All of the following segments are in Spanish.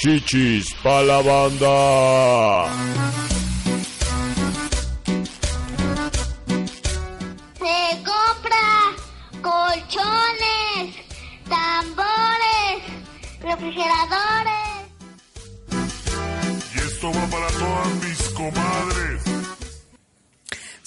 Chichis pa' la banda. Se compra colchones, tambores, refrigeradores. Y esto va para todas mis comadres.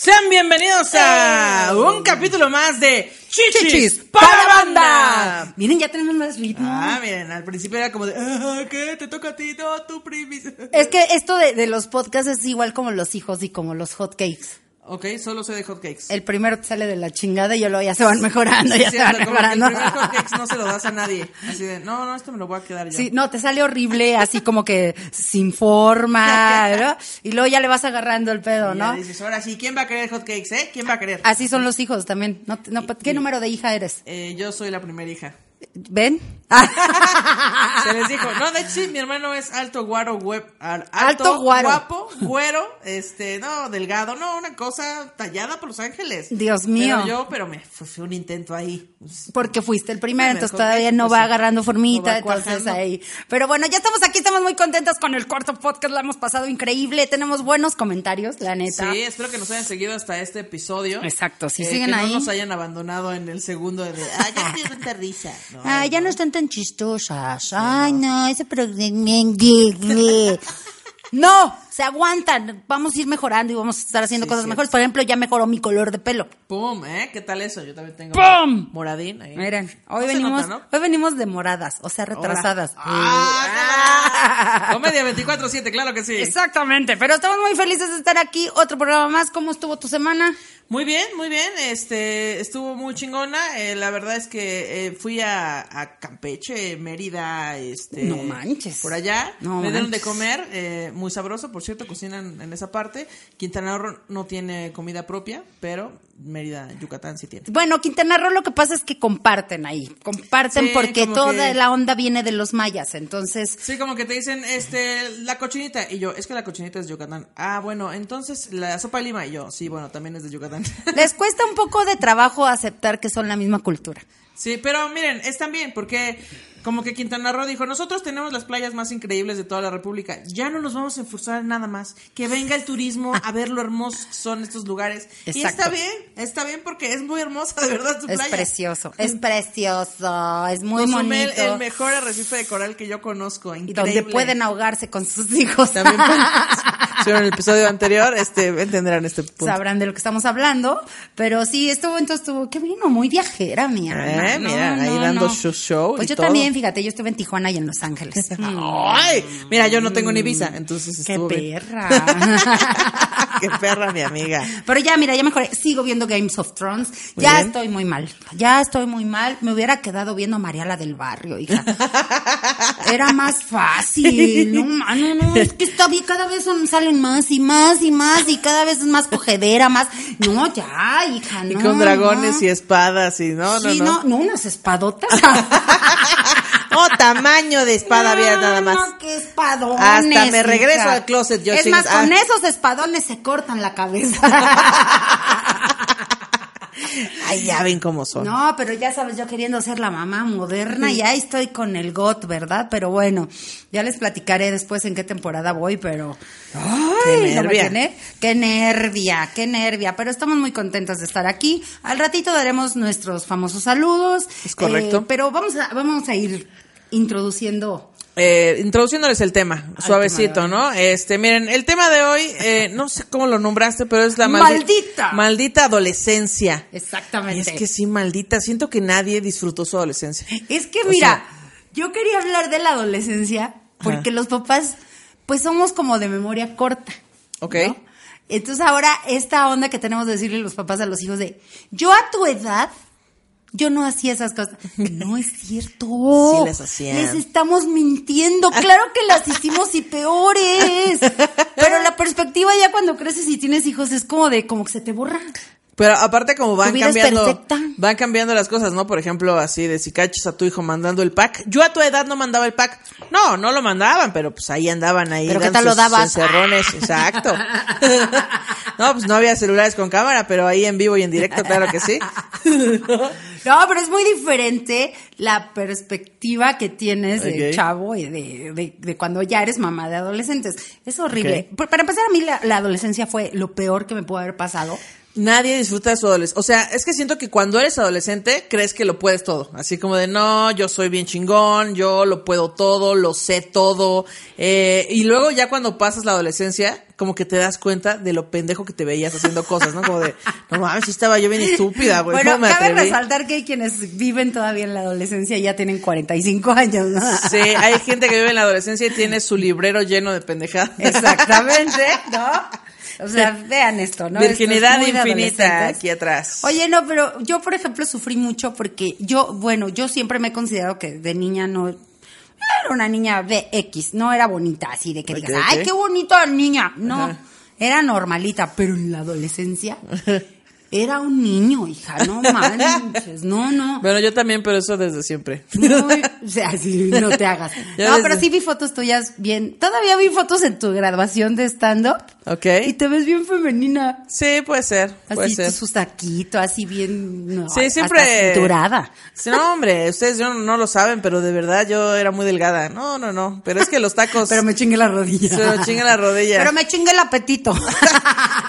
Sean bienvenidos a un capítulo más de Chichis, Chichis para para la banda. banda. Miren, ya tenemos más ritmo. Ah, miren, al principio era como de, ah, ¿qué? Te toca a ti, no, tu primis. Es que esto de, de los podcasts es igual como los hijos y como los hotcakes. Ok, solo sé de hotcakes. El primero te sale de la chingada y ya luego ya se van mejorando, ya Sí, se van el mejorando. primer hotcakes no se lo das a nadie. Así de, no, no, esto me lo voy a quedar yo. Sí, no, te sale horrible, así como que sin forma, ¿no? Y luego ya le vas agarrando el pedo, Y ya ¿no? dices, ahora sí, ¿quién va a querer hotcakes, eh? ¿Quién va a querer? Así son los hijos también. No, no, ¿Qué número de hija eres? Eh, yo soy la primera hija. ¿Ven? Se les dijo, no, de hecho sí, mi hermano es alto, guaro, web, al- alto, Alto, guaro. guapo, güero, este, no, delgado, no, una cosa tallada por los ángeles. Dios mío. Pero yo, pero me fue, un intento ahí. Porque fuiste el primero, Primer entonces todavía no pues va agarrando formita, No va entonces ahí. Pero bueno, ya estamos aquí, estamos muy contentos con el cuarto podcast, la hemos pasado increíble, tenemos buenos comentarios, la neta. Sí, espero que nos hayan seguido hasta este episodio. Exacto, si Eh, siguen que ahí. no nos hayan abandonado en el segundo de, ah, ya me risa. No, Ay, ya no están tan chistosas. Ay, no, ese programa. No, se aguantan. Vamos a ir mejorando y vamos a estar haciendo Sí, cosas mejores. Por ejemplo, ya mejoró mi color de pelo. Pum, ¿eh? ¿Qué tal eso? Yo también tengo ¡Pum! moradín ahí. Miren, hoy No venimos, nota, ¿no? hoy venimos de moradas, o sea, retrasadas. Ah, Comedia 24-7, claro que sí. Exactamente, pero estamos muy felices de estar aquí. Otro programa más. ¿Cómo estuvo tu semana? Muy bien, muy bien. Este estuvo muy chingona. Eh, la verdad es que eh, fui a, a Campeche, Mérida, este. No manches. Por allá. No Me dieron de comer, eh, muy sabroso, por cierto, cocinan en esa parte. Quintana Roo no tiene comida propia, pero Mérida, Yucatán sí tiene. Bueno, Quintana Roo lo que pasa es que comparten ahí. Comparten Sí, porque toda que- la onda viene de los mayas. Entonces, Sí, como que te dicen, este, la cochinita. Y yo, es que la cochinita es de Yucatán. Ah, bueno, entonces la sopa de lima. Y yo, sí, bueno, también es de Yucatán. les cuesta un poco de trabajo aceptar que son la misma cultura. Sí, pero miren, es también porque como que Quintana Roo dijo, nosotros tenemos las playas más increíbles de toda la República, ya no nos vamos a enforzar en nada más, que venga el turismo a ver lo hermosos que son estos lugares. Y Exacto. está bien, está bien porque es muy hermosa de verdad su Es playa. precioso, es precioso, es muy Cozumel, bonito. el mejor arrecife de coral que yo conozco, y increíble. donde pueden ahogarse con sus hijos. También si vieron el episodio anterior, este, entenderán este punto. Sabrán de lo que estamos hablando, pero sí, estuvo, entonces estuvo, qué vino, muy viajera, mi. Eh, mira, ahí dando su show Pues y yo todo. también, fíjate, yo estuve en Tijuana y en Los Ángeles. Ay, mira, yo no tengo ni visa, entonces Qué estuvo bien. perra. Qué perra, mi amiga. Pero ya, mira, ya mejoré. Sigo viendo Games of Thrones. Muy ya bien. estoy muy mal. Ya estoy muy mal. Me hubiera quedado viendo Mariala del Barrio, hija. Era más fácil. No, mano, no. Es que está bien. Cada vez son, salen más y más y más. Y cada vez es más cogedera, más. No, ya, hija, no. Y con dragones no. y espadas y no, no, sí, no. no, no, unas espadotas. Oh, tamaño de espada había No, nada más. No, qué espadones. Hasta me regreso hija. al closet, yo Es más, ah. con esos espadones se cortan la cabeza. Ay, ya ven cómo son. No, pero ya sabes, yo queriendo ser la mamá moderna, ya estoy con el GOT, ¿verdad? Pero bueno, ya les platicaré después en qué temporada voy, pero... ¡Ay! Qué ¿no nervia. tiene? ¡Qué nervia! ¡Qué nervia! Pero estamos muy contentos de estar aquí. Al ratito daremos nuestros famosos saludos. Es correcto. Eh, pero vamos a, vamos a ir introduciendo... Eh, introduciéndoles el tema, Al suavecito, tema ¿no? Este, miren, el tema de hoy, eh, no sé cómo lo nombraste, pero es la maldi- ¡Maldita! Maldita adolescencia. Exactamente. Es que sí, maldita. Siento que nadie disfrutó su adolescencia. Es que O mira, sea- yo quería hablar de la adolescencia porque Ajá. los papás, pues somos como de memoria corta. Ok. ¿no? Entonces ahora esta onda que tenemos de decirle los papás a los hijos de, yo a tu edad, yo no hacía esas cosas. No es cierto. Sí las hacían. Les estamos mintiendo. Claro que las hicimos y peores. Pero la perspectiva ya cuando creces y tienes hijos es como de, como que se te borra. Pero aparte como van cambiando, van cambiando las cosas, ¿no? Por ejemplo, así de si cachas a tu hijo mandando el pack. Yo a tu edad no mandaba el pack. No, no lo mandaban, pero pues ahí andaban ahí. ¿Pero qué tal lo sus dabas? exacto. no, pues no había celulares con cámara, pero ahí en vivo y en directo, claro que sí. No, pero es muy diferente la perspectiva que tienes de Ok. chavo y de, de- de cuando ya eres mamá de adolescentes. Es horrible. Para empezar, a mí la, la adolescencia fue lo peor que me pudo haber pasado. Nadie disfruta de su adolescencia. O sea, es que siento que cuando eres adolescente crees que lo puedes todo. Así como de, no, yo soy bien chingón, yo lo puedo todo, lo sé todo. Eh, y luego ya cuando pasas la adolescencia, como que te das cuenta de lo pendejo que te veías haciendo cosas, ¿no? Como de, no mames, sí estaba yo bien estúpida, güey. bueno, ¿cómo me cabe atreví? resaltar que quienes viven todavía en la adolescencia ya tienen 45 años. ¿no? Sí, hay gente que vive en la adolescencia y tiene su librero lleno de pendejadas. Exactamente, ¿no? O sea, vean esto, ¿no? Virginidad Esto es muy de infinita aquí atrás. Oye, no, pero yo, por ejemplo, sufrí mucho porque yo, bueno, yo siempre me he considerado que de niña no era una niña BX, no era bonita, así de que digas, ay, qué bonita niña. No, Ajá. era normalita, pero en la adolescencia era un niño, hija, no manches, no, no. Bueno, yo también, pero eso desde siempre. Muy- o sea, sí, no te hagas. Ya No, pero sí vi fotos tuyas bien. Todavía vi fotos en tu graduación de stand-up. ¿Ok? Y te ves bien femenina. Sí, puede ser, puede Así, ser. su saquito, así bien. no, Sí, siempre. cinturada. No, hombre, ustedes yo no lo saben, pero de verdad yo era muy delgada. No, no, no. Pero es que los tacos. Pero me chingue la rodilla. Se me chinga la rodilla. Pero me chingue el apetito.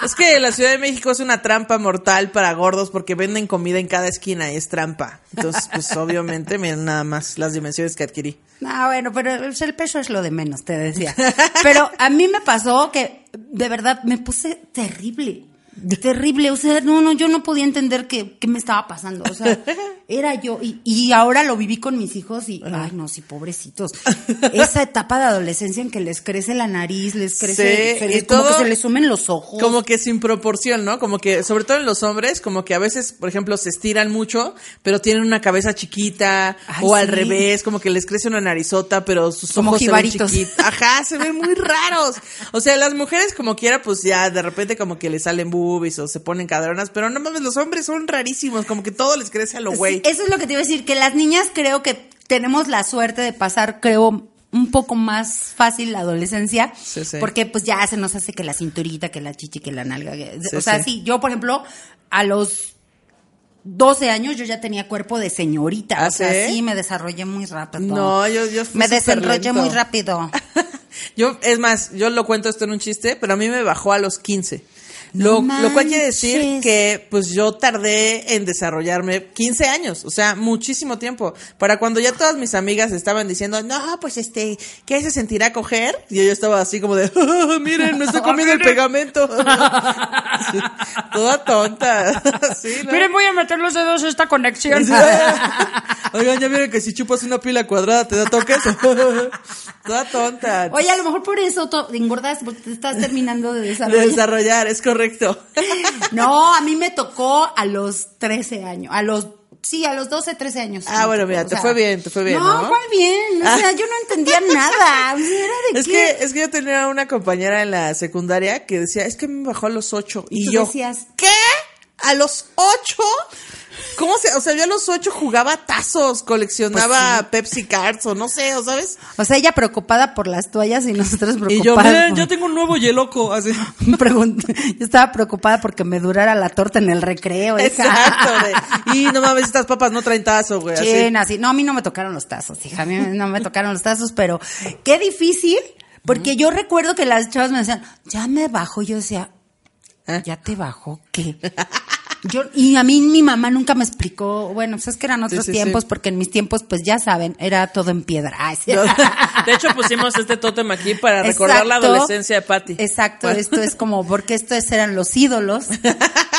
Es que la Ciudad de México es una trampa mortal para gordos porque venden comida en cada esquina y es trampa. Entonces, pues obviamente, miren nada más las dimensiones que adquirí. Ah, bueno, pero el el peso es lo de menos, te decía. Pero a mí me pasó que de verdad me puse terrible. Terrible, o sea, no, no, yo no podía entender qué, qué me estaba pasando, o sea, era yo, y, y ahora lo viví con mis hijos y, ay, no, sí, pobrecitos. Esa etapa de adolescencia en que les crece la nariz, les crece, Sí, se les- y como todo- que se les sumen los ojos. Como que sin proporción, ¿no? Como que, sobre todo en los hombres, como que a veces, por ejemplo, se estiran mucho, pero tienen una cabeza chiquita, Ay, o al sí. revés, como que les crece una narizota, pero sus Como ojos se ven jibaritos. chiquitos. Ajá, se ven muy raros. O sea, las mujeres como quiera, pues ya de repente como que les salen boobies o se ponen cadronas, pero no mames, los hombres son rarísimos, como que todo les crece a lo güey. Sí, eso es lo que te iba a decir, que las niñas creo que tenemos la suerte de pasar, creo, un poco más fácil la adolescencia, Sí, sí. porque pues ya se nos hace que la cinturita, que la chichi, que la nalga, que- Sí, o sea, sí. yo por ejemplo, a los 12 años yo ya tenía cuerpo de señorita, ¿Ah, o sea, sí? me desarrollé muy rápido. No, yo, yo fui me desenrollé muy rápido. Yo, es más, yo lo cuento esto en un chiste, pero a mí me bajó a los 15. Lo, No lo cual quiere decir que pues yo tardé en desarrollarme 15 años, o sea, muchísimo tiempo. Para cuando ya todas mis amigas estaban diciendo, no, pues este, ¿qué se sentirá coger? Y yo estaba así como de, "Ah, miren, me estoy comiendo el pegamento. Sí, toda tonta. Sí, ¿no? voy a meter los dedos a esta conexión. Oigan, ya vieron que si chupas una pila cuadrada te da toques. toda tonta. Oye, a lo mejor por eso engordas porque te estás terminando de De desarrollar. desarrollar, es correcto. No, a mí me tocó a los 13 años, a los sí, a los 12, 13 años. Ah, bueno, mira, o te sea, fue bien, te fue bien, No, ¿no? ¿cuál bien? O sea, Ah. yo no entendía nada. Era de Es qué. que, es que yo tenía una compañera en la secundaria que decía, es que me bajó a los ocho. Y tú yo, decías, ¿qué? ¿A los ocho? ¿Cómo se, o sea, yo a los ocho jugaba tazos, coleccionaba Pues Pepsi Cards o no sé, o sabes? o sea, ella preocupada por las toallas y nosotros preocupadas. Y yo, miren, yo tengo un nuevo yeloco, así. Yo estaba preocupada porque me durara la torta en el recreo. hija. Exacto, de, y no mames, estas papas no traen tazo, güey, así. Chena, sí. No, a mí no me tocaron los tazos, hija. A mí no me tocaron los tazos, pero qué difícil. Porque yo recuerdo que las chavas me decían, ya me bajo. Yo decía, ¿Eh? ¿ya te bajó qué? Yo, y a mí mi mamá nunca me explicó, bueno, pues es que eran otros sí, tiempos, sí. porque en mis tiempos, pues ya saben, era todo en piedra. Ay, sí. De hecho, pusimos este tótem aquí para recordar la adolescencia de Patty. Exacto, Bueno. esto es como, porque estos eran los ídolos.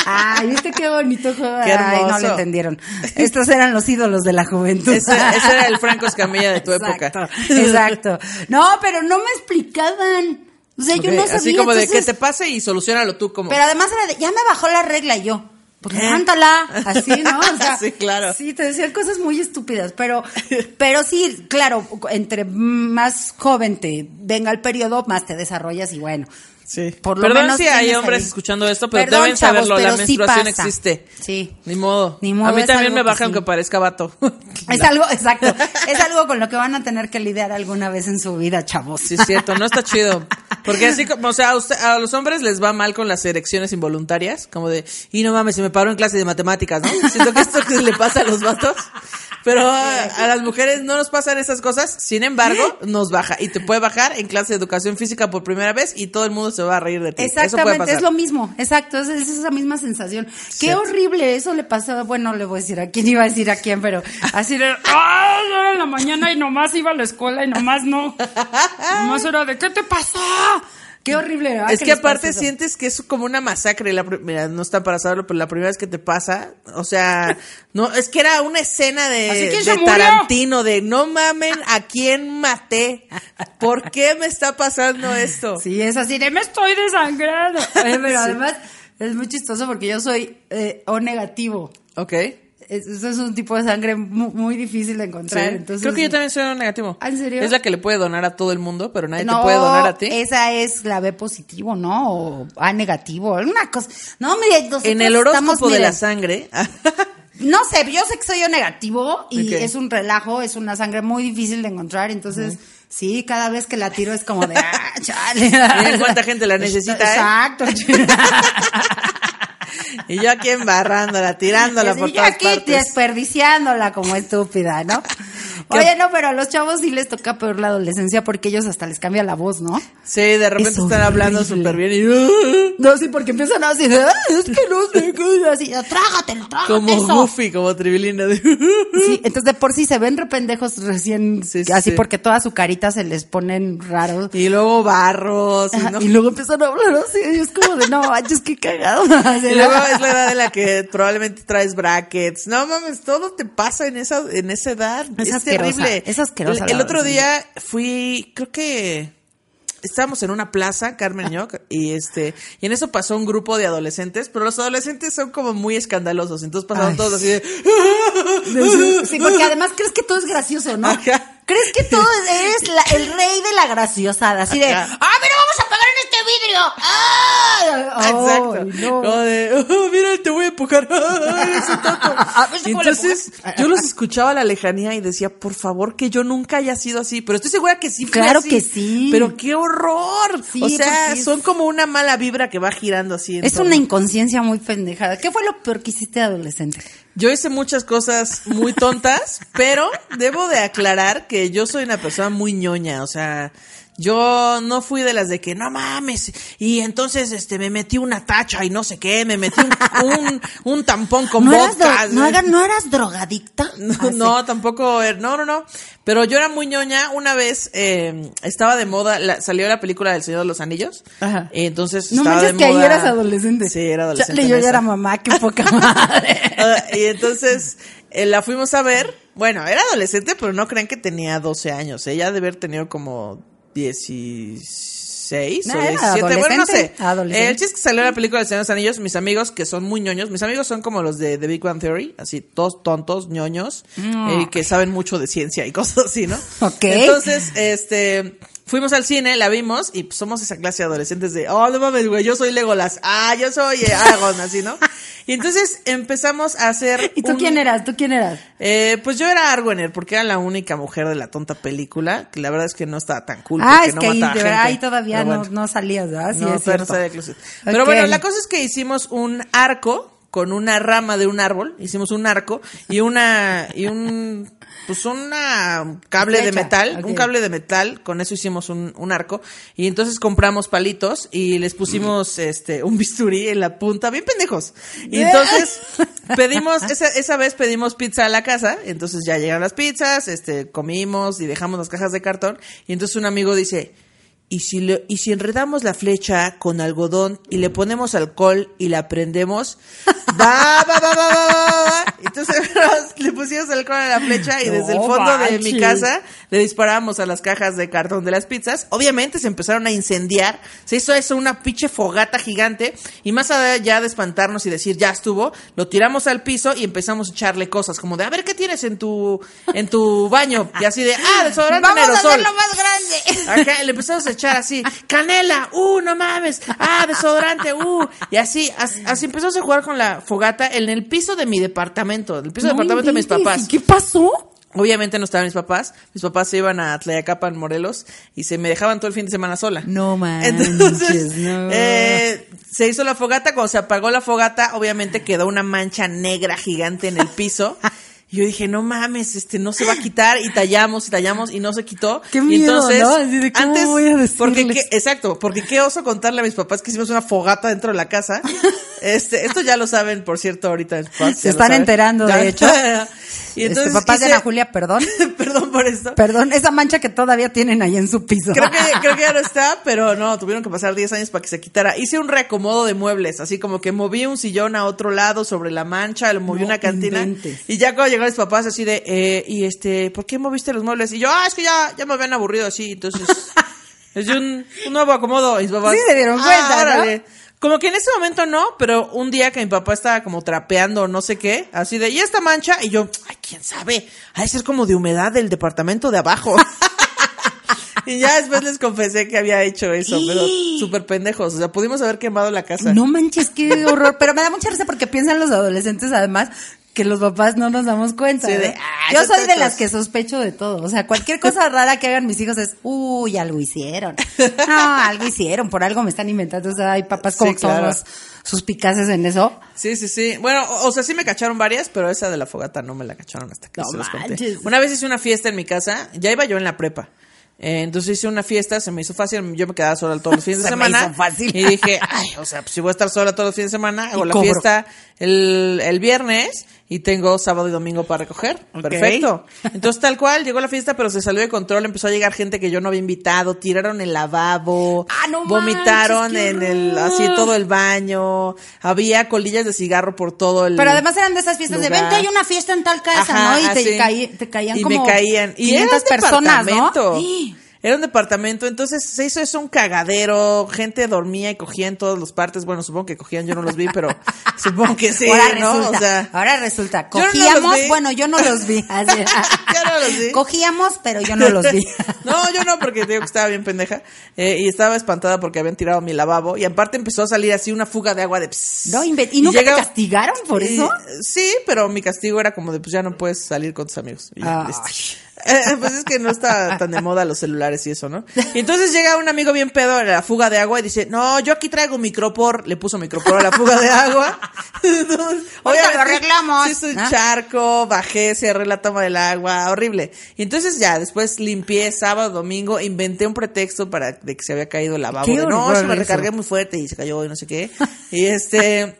Ay, ¿viste qué bonito juego? Qué Ay, no hermoso. lo entendieron. Estos eran los ídolos de la juventud. Ese, ese era el Franco Escamilla de tu Exacto, época. Exacto. No, pero no me explicaban. O sea, yo no sabía. Así como de que te pase y solucionalo tú como. Pero además era de, ya me bajó la regla y yo. Pues ¿Eh? levántala, así, ¿no? O sea, Sí, claro. Sí, te decían cosas muy estúpidas, pero, pero sí, claro, entre más joven te venga el periodo, más te desarrollas y bueno. Sí. Por lo Perdón menos si hay hombres ahí. escuchando esto, pero Perdón, deben chavos, saberlo, la pero menstruación existe. Sí. Ni modo. Ni modo, A mí también me que baja sí. aunque parezca vato. Es algo, exacto, es algo con lo que van a tener que lidiar alguna vez en su vida, chavos. Sí, es cierto, no está chido. Porque así como, o sea, a, usted- a los hombres les va mal con las erecciones involuntarias, como de, y no mames, se me paró en clase de matemáticas, ¿no? Siento que esto que le pasa a los vatos. Pero a, a las mujeres no nos pasan esas cosas, sin embargo, nos baja. Y te puede bajar en clase de educación física por primera vez y todo el mundo se va a reír de ti. Eso puede Exactamente, pasar. es lo mismo, exacto, es, es esa misma sensación. Qué horrible, eso le pasó, bueno, le voy a decir a quién iba a decir a quién, pero así de, ¡ah! Era en la mañana y nomás iba a la escuela y nomás no. Nomás era de, ¿qué te pasó? Qué horrible, ¿verdad? Es que aparte sientes que es como una masacre. La, mira, no está para saberlo, pero la primera vez que te pasa, o sea, no, es que era una escena de. Tarantino, de no mamen a quién maté. ¿Por qué me está pasando esto? Sí, es así de, me estoy desangrando. Oye, pero Sí. además es muy chistoso porque yo soy eh, O negativo. Ok. Es- Eso es un tipo de sangre mu- muy, difícil de Sí. encontrar. Entonces, Creo que yo también soy un negativo. ¿Ah, en serio? Es la que le puede donar a todo el mundo, pero nadie no, te puede donar a ti. Esa es la B positivo, ¿no? O A negativo, una cosa. No, mire, En el estamos, horóscopo de la sangre. No sé, yo sé que soy O negativo y es un relajo, es una sangre muy difícil de encontrar, entonces sí, cada vez que la tiro es como de, ah, chale. Miren cuánta gente la necesita, ¿eh? Y yo aquí embarrándola, tirándola Y por todas aquí partes. desperdiciándola como estúpida, ¿no? Oye, no, pero a los chavos sí les toca peor la adolescencia porque ellos hasta les cambia la voz, ¿no? Sí, de repente Es están hablando súper bien y... No, sí, porque empiezan a decir, "Ah, es que no sé qué", así, trágatelo, trágate Como eso. Goofy, como Tribilina. de- Sí, entonces de por sí se ven rependejos recién, Sí, sí, así sí. porque toda su carita se les ponen raros. Y luego barros. Y, Ajá, no- Y luego empiezan a hablar así, y es como de, no manches, qué cagado. Y luego es la edad en la que probablemente traes brackets. No mames, todo te pasa en esa, en esa edad. Es Es, asquerosa, terrible. es asquerosa El, el otro día fui, creo que estábamos en una plaza, Carmen y yo, y este, y en eso pasó un grupo de adolescentes, pero los adolescentes son como muy escandalosos, entonces pasaron Ay. todos así de, Sí, porque además crees que todo es gracioso, ¿no? Ajá. Crees que todo es, eres la- el rey de la graciosada, así de. ¡ah, mira, vamos a vidrio! ¡Ah! Exacto. Ay, no. Como de, "Oh, mira, te voy a empujar. Ay, ese tonto". A ver si Y cómo le entonces yo los escuchaba a la lejanía y decía, por favor, que yo nunca haya sido así. Pero estoy segura que sí Claro así. que sí. Pero qué horror. Sí, o sea, son como una mala vibra que va girando así. en Es una inconsciencia muy pendejada. ¿Qué fue lo peor que hiciste de adolescente? Yo hice muchas cosas muy tontas, pero debo de aclarar que yo soy una persona muy ñoña, o sea, yo no fui de las de que no mames y entonces este me metí una tacha y no sé qué, me metí un, un, un tampón con ¿No eras, vodka. no, haga- no eras drogadicta? No, Ah, no, tampoco, er- no, no, no. Pero yo era muy ñoña. Una vez eh, estaba de moda, la- salió la película del Señor de los Anillos. Ajá. Y entonces No estaba manches de que ahí eras adolescente. Sí, era adolescente. Chale, yo ya era mamá, qué poca madre. Ah, y entonces eh, la fuimos a ver. Bueno, era adolescente, pero no crean que tenía 12 años. Ella debe haber tenido como 16 No, o era 17. Bueno, no sé. adolescente. El chiste que salió la película del Señor de los Anillos. Mis amigos, que son muy ñoños, mis amigos son como los de The Big Bang Theory, así, todos tontos, ñoños, eh, que saben mucho de ciencia y cosas así, ¿no? Ok. Entonces, este. Fuimos al cine, la vimos y pues, somos esa clase de adolescentes de, oh, no mames, güey, yo soy Legolas, ah, yo soy eh, Aragorn, así, ¿no? Y entonces empezamos a hacer. ¿Y tú un- quién eras? ¿Tú quién eras? Eh, pues yo era Arwener, porque era la única mujer de la tonta película, que la verdad es que no estaba tan cool. ah, porque es no que ahí, mataba de verdad, gente. ahí todavía no, no salías, ¿verdad? Sí, No, es no salía de closet. Pero bueno, la cosa es que hicimos un arco con una rama de un árbol, hicimos un arco y una y un pues una cable de metal, un cable de metal, con eso hicimos un, un arco. Y entonces compramos palitos y les pusimos este un bisturí en la punta, bien pendejos. Y entonces pedimos esa, esa vez pedimos pizza a la casa, entonces ya llegaron las pizzas, este comimos y dejamos las cajas de cartón. Y entonces un amigo dice, y si, le- y si enredamos la flecha con algodón y le ponemos alcohol y la prendemos, va, va, va, va, va, va, va. Entonces le pusimos alcohol a la flecha y desde el fondo de mi casa le disparábamos a las cajas de cartón de las pizzas. Obviamente se empezaron a incendiar, se hizo eso una pinche fogata gigante y más allá de espantarnos y decir ya estuvo, lo tiramos al piso y empezamos a echarle cosas como de a ver qué tienes en tu en tu baño y así de ah desodorante Vamos a hacerlo más grande. Acá le empezamos a echar así, canela, uh, no mames, ah, desodorante, uh, y así, as- así, empezamos a jugar con la fogata en el piso de mi departamento, el piso del No departamento de mis papás. ¿y ¿Qué pasó? Obviamente no estaban mis papás. Mis papás se iban a Tlayacapan, Morelos, y se me dejaban todo el fin de semana sola. No manches, Entonces, no. eh, se hizo la fogata. Cuando se apagó la fogata, obviamente quedó una mancha negra gigante en el piso. Y yo dije, no mames, este no se va a quitar. Y tallamos y tallamos y no se quitó. Qué y miedo, entonces, ¿no? Así de, ¿cómo antes, voy a porque qué- exacto, porque qué oso contarle a mis papás que hicimos una fogata dentro de la casa. Este, esto ya lo saben, por cierto, ahorita. papás Se están enterando, de hecho. y Este, entonces papás de Ana Julia, perdón. Perdón por esto. Perdón, esa mancha que todavía tienen ahí en su piso. Creo que, creo que ya no está, pero no, tuvieron que pasar 10 años para que se quitara. Hice un reacomodo de muebles, así como que moví un sillón a otro lado sobre la mancha, lo moví No una cantina. inventes. Y ya cuando mis papás, así de, eh, y este, ¿por qué moviste los muebles? Y yo, ah, es que ya, ya me habían aburrido así, entonces. es un, un nuevo acomodo. Y mis papás, Sí se dieron "Ah, cuenta, ¿no?" órale". Como que en ese momento no, pero un día que mi papá estaba como trapeando no sé qué, así de, ¿y esta mancha? Y yo, ay, quién sabe, ha de ser como de humedad del departamento de abajo. y ya después les confesé que había hecho eso, pero súper pendejos. O sea, pudimos haber quemado la casa. No manches, qué horror. Pero me da mucha risa porque piensan los adolescentes, además, que los papás no nos damos cuenta. Sí, de, ¿eh? "Ah, Yo soy de tacos". las que sospecho de todo. O sea, cualquier cosa rara que hagan mis hijos es, uy, algo hicieron. No, algo hicieron, por algo me están inventando. O sea, hay papás como Sí, claro. somos suspicaces en eso. Sí, sí, sí. Bueno, o, o sea, sí me cacharon varias, pero esa de la fogata no me la cacharon hasta que No se los conté. Una vez hice una fiesta en mi casa, ya iba yo en la prepa. Eh, entonces hice una fiesta, se me hizo fácil, yo me quedaba sola todos los fines de Se me semana. hizo fácil. Y dije, ay, o sea, pues si voy a estar sola todos los fines de semana, hago Y la cobro. fiesta el, el viernes y tengo sábado y domingo para recoger. Perfecto. Entonces, tal cual, llegó la fiesta, pero se salió de control, empezó a llegar gente que yo no había invitado, tiraron el lavabo, Ah, no vomitaron manches, en el, así todo el baño, había colillas de cigarro por todo el Pero además eran de esas fiestas de vente, hay una fiesta en tal casa, Ajá, ¿no? Y te, caí- te caían y como me caían y 500 era un personas, ¿no? Sí. Era un departamento, entonces se hizo eso un cagadero, gente dormía y cogía en todas las partes, bueno, supongo que cogían, yo no los vi, pero supongo que sí, ahora ¿no? resulta, O sea, ahora resulta, Yo no los cogíamos, bueno, yo no los vi. así. Yo no los vi. Cogíamos, pero yo no los vi. no, yo no, porque digo que estaba bien pendeja. eh, y estaba espantada porque habían tirado mi lavabo. Y aparte empezó a salir así una fuga de agua de pss. No, inve- ¿y nunca te castigaron por y- eso? Sí, pero mi castigo era como de, pues ya no puedes salir con tus amigos. Y ya, Ay. Eh, pues es que no está tan de moda los celulares y eso, ¿no? Y entonces llega un amigo bien pedo a la fuga de agua y dice, no, yo aquí traigo micropor. Le puso micropor a la fuga de agua. Entonces, Ahorita lo arreglamos. un charco, bajé, cerré la toma del agua, horrible. Y entonces ya, después limpié sábado, domingo, inventé un pretexto para de que se había caído el lavabo. De, no, se me recargué muy fuerte y se cayó y no sé qué. Y este...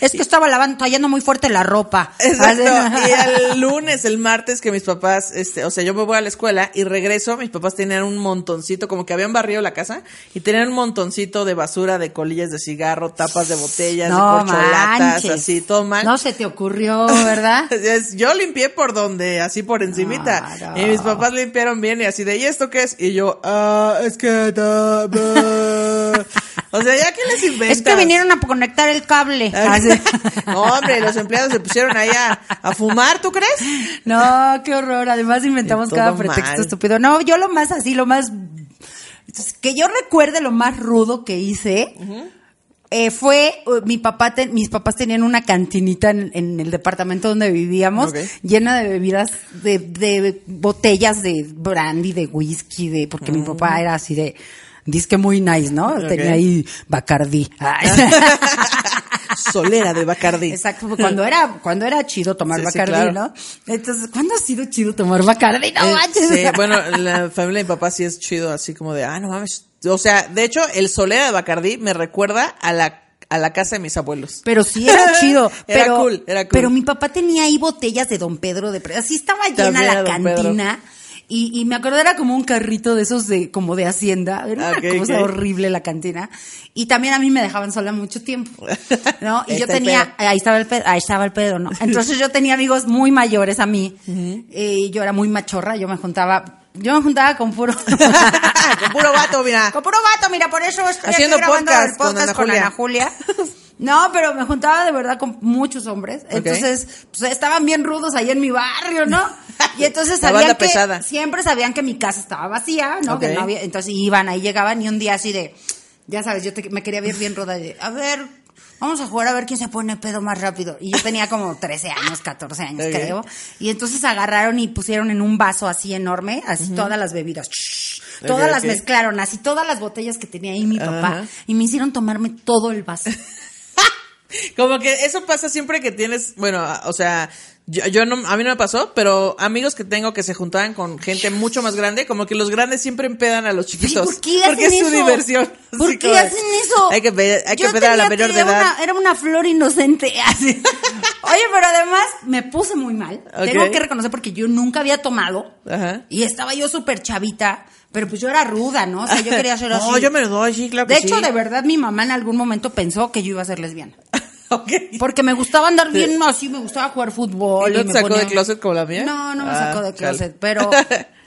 Es que estaba lavando, tallando muy fuerte la ropa. Exacto. Y el lunes, el martes que mis papás, este, o sea, yo me voy a la escuela y regreso, mis papás tenían un montoncito, como que habían barrido la casa y tenían un montoncito de basura, de colillas de cigarro, tapas de botellas, de corcholatas, manches. así, todo mal. No se te ocurrió, ¿verdad? Yo limpié por donde, así por encimita. Y mis papás limpiaron bien y así de, ¿y esto qué es? Y yo, ah, es que... da, da". o sea, ya que les inventas. Es que vinieron a conectar el cable. Así. no, hombre, los empleados se pusieron ahí a, a fumar, ¿tú crees? No, qué horror. Además inventamos cada pretexto mal. estúpido. No, yo lo más así, lo más... Que yo recuerde lo más rudo que hice... eh, fue, uh, mi papá, te- mis papás tenían una cantinita en, en el departamento donde vivíamos, llena de bebidas, de, de botellas de brandy, de whisky, de, porque mi papá era así de, disque muy nice, ¿no? Tenía ahí Bacardí. Ay. Solera de Bacardi. Exacto, cuando era, cuando era chido tomar Sí, sí, Bacardí, claro. ¿no? Entonces, ¿cuándo ha sido chido tomar Bacardí? No Eh, manches. sí, bueno, la familia de mi papá sí es chido, así como de, ah, no mames. O sea, de hecho, el Solera de Bacardí me recuerda a la, a la casa de mis abuelos. Pero sí era chido. Era pero, cool, era cool. Pero mi papá tenía ahí botellas de Don Pedro de Así estaba llena También la era Pedro. Y, y me acuerdo era como un carrito de esos de, como de hacienda. Era una Ok, cosa ok. horrible la cantina. Y también a mí me dejaban sola mucho tiempo. ¿No? Y yo tenía, ahí estaba el pedo, ahí estaba el pedo, ¿no? Entonces yo tenía amigos muy mayores a mí. Eh, y yo era muy machorra, yo me juntaba, yo me juntaba con puro. Con puro vato, mira. Con puro vato, mira, por eso estoy Haciendo aquí grabando podcast el podcast con Ana Julia. No, pero me juntaba de verdad con muchos hombres. Entonces, pues estaban bien rudos ahí en mi barrio, ¿no? Y entonces sabían que pesada. siempre sabían que mi casa estaba vacía, ¿no? Que no había, entonces iban, ahí llegaban y un día así de, ya sabes, yo te- me quería ver bien ruda de, a ver, vamos a jugar a ver quién se pone pedo más rápido. Y yo tenía como 13 años, 14 años, creo. Y entonces agarraron y pusieron en un vaso así enorme, así todas las bebidas. Todas las mezclaron, así todas las botellas que tenía ahí mi papá. Y me hicieron tomarme todo el vaso. Como que eso pasa siempre que tienes, bueno, o sea, yo, yo no, a mí no me pasó, pero amigos que tengo que se juntaban con gente mucho más grande, como que los grandes siempre empedan a los chiquitos. ¿Por qué porque hacen es su eso? diversión. ¿Por Así qué como de, hacen eso? Hay que, pe- hay que pedar a la menor de edad. Una, era una flor inocente. así. Oye, pero además me puse muy mal. Tengo que reconocer porque yo nunca había tomado. Ajá. Y estaba yo súper chavita. Pero pues yo era ruda, ¿no? O sea, yo quería ser así. No, yo me lo doy, sí, claro De que hecho, sí. de verdad, mi mamá en algún momento pensó que yo iba a ser lesbiana. Porque me gustaba andar bien así, me gustaba jugar fútbol. ¿Y no te sacó ponía- de closet como la mía? No, no me Ah, sacó de chale. closet, pero...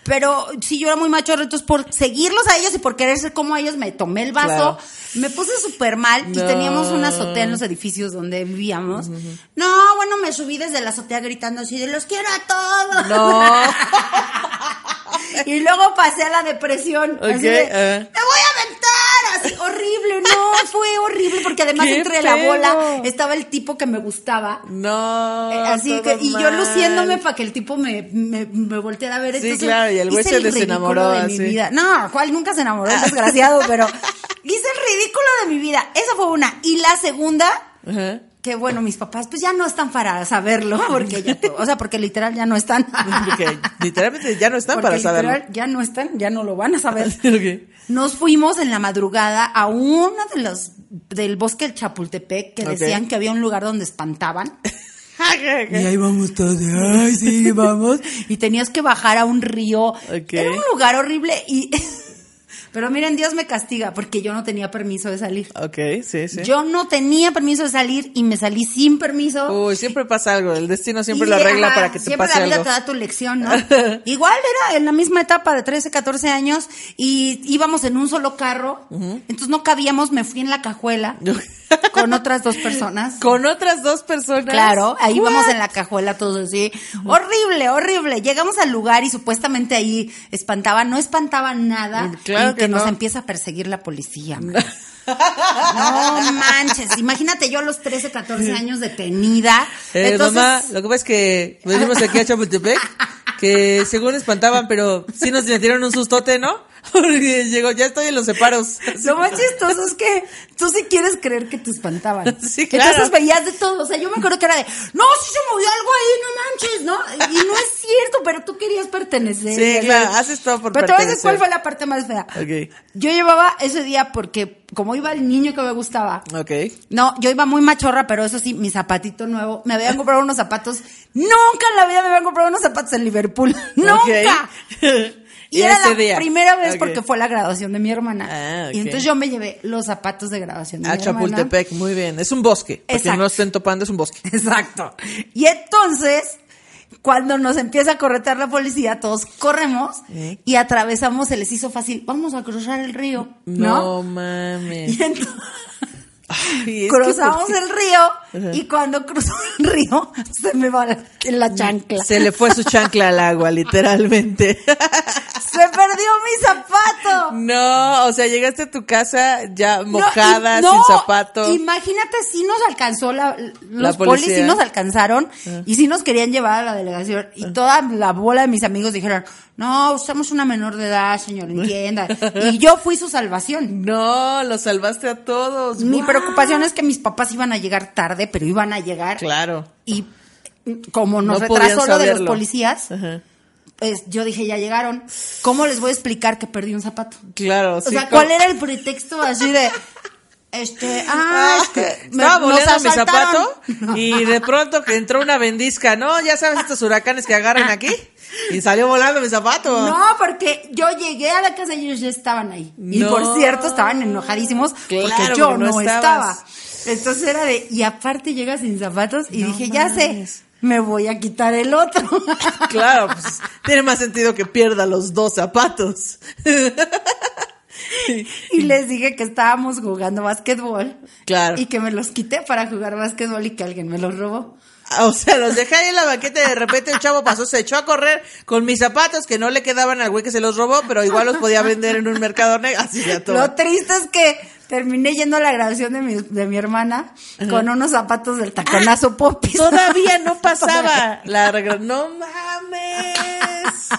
Pero sí, yo era muy machorra, entonces por seguirlos a ellos y por querer ser como ellos, me tomé el vaso, Claro. me puse súper mal y teníamos una azotea en los edificios donde vivíamos. No, bueno, me subí desde la azotea gritando así de los quiero a todos. No. Y luego pasé a la depresión. Ok, así de, ajá. ¡Me voy a aventar! Así, horrible. No, fue horrible porque además ¡Qué entre la bola estaba el tipo que me gustaba. No. Eh, Así que, y yo luciéndome para que el tipo me, me, me volteara a ver. Sí, Entonces, claro, y el güey se desenamoró, de mi vida. No, cual nunca se enamoró, desgraciado, pero hice el ridículo de mi vida. Esa fue una. Y la segunda, Ajá. Que bueno, mis papás pues ya no están para saberlo, porque ya, o sea, porque literal ya no están. Porque literalmente ya no están Porque para saberlo. literal ya no están, ya no lo van a saber. Ok. Nos fuimos en la madrugada a uno de los del bosque del Chapultepec que decían que había un lugar donde espantaban. Y ahí vamos todos, de, ay, sí, vamos. Y tenías que bajar a un río. Era un lugar horrible y... Pero miren, Dios me castiga porque yo no tenía permiso de salir. Ok, sí, sí. Yo no tenía permiso de salir y me salí sin permiso. Uy, siempre pasa algo. El destino siempre Y, lo arregla ajá, para que te siempre pase la vida algo. te da tu lección, ¿no? Igual era en la misma etapa de 13, 14 años y íbamos en un solo carro, entonces no cabíamos, me fui en la cajuela con otras dos personas. Con otras dos personas. Claro, ahí What? vamos en la cajuela todos así. Horrible, horrible. Llegamos al lugar y supuestamente ahí espantaban, no espantaban nada. Claro y que que nos no. empieza a perseguir la policía. man. No manches, imagínate yo a los 13, 14 años detenida. Eh, Entonces, mamá, lo que pasa es que venimos aquí a Chapultepec, que según espantaban, pero sí nos metieron un sustote, ¿no? Porque llegó, ya estoy en los separos. Lo más chistoso es que tú sí quieres creer que te espantaban. Sí, claro. Entonces veías de todo. O sea, yo me acuerdo que era de, no, sí se movió algo ahí, no manches, ¿no? Y no es cierto, pero tú querías pertenecer. Sí, claro, haces todo por Pero te voy a decir pertenecer. cuál fue la parte más fea. Ok. Yo llevaba ese día porque, como iba el niño que me gustaba, Ok. no, yo iba muy machorra, pero eso sí, mi zapatito nuevo. Me habían comprado unos zapatos. Nunca en la vida me habían comprado unos zapatos en Liverpool. ¡Nunca! Y, Y era la día. primera vez porque fue la graduación de mi hermana. Ah. Y entonces yo me llevé los zapatos de graduación de A mi hermana. Chapultepec, muy bien. Es un bosque. Exacto. no estén topando, es un bosque. Exacto. Y entonces, cuando nos empieza a corretear la policía, todos corremos y atravesamos, se les hizo fácil, vamos a cruzar el río, ¿no? No, mames. Y entonces Ay, cruzamos el río y cuando cruzó el río se me va la, la chancla. Se le fue su chancla al agua, literalmente. Se perdió mi zapato. No, o sea, llegaste a tu casa ya No, mojada, y- no, sin zapato. Imagínate si nos alcanzó la, los policía. polis sí nos alcanzaron y sí nos querían llevar a la delegación y toda la bola de mis amigos dijeron, no, somos una menor de edad, señor, entienda. y yo fui su salvación. No, lo salvaste a todos. Mi preocupación es que mis papás iban a llegar tarde, pero iban a llegar Claro. y como nos No retrasó lo de los policías, Ajá. Pues yo dije, ya llegaron. ¿Cómo les voy a explicar que perdí un zapato? Claro, O sí. sea, como- ¿cuál era el pretexto así de este, ah, es que me- Estaba nos boleando mi zapato y de pronto que entró una vendisca, ¿no? Ya sabes estos huracanes que agarran aquí y salió volando mi zapato. No, porque yo llegué a la casa y ellos ya estaban ahí. Y No. por cierto, estaban enojadísimos Claro, porque yo no estaba. Entonces era de, y aparte llega sin zapatos y dije, ya sé. Me voy a quitar el otro. Claro, pues tiene más sentido que pierda los dos zapatos. y les dije que estábamos jugando básquetbol. Claro. Y que me los quité para jugar básquetbol y que alguien me los robó. Ah, O sea, los dejé ahí en la banqueta y de repente el chavo pasó, se echó a correr con mis zapatos que no le quedaban al güey que se los robó, pero igual los podía vender en un mercado negro. Así ya todo. Lo triste es que terminé yendo a la graduación de mi, de mi hermana con unos zapatos del taconazo popis. Todavía no pasaba. La no mames.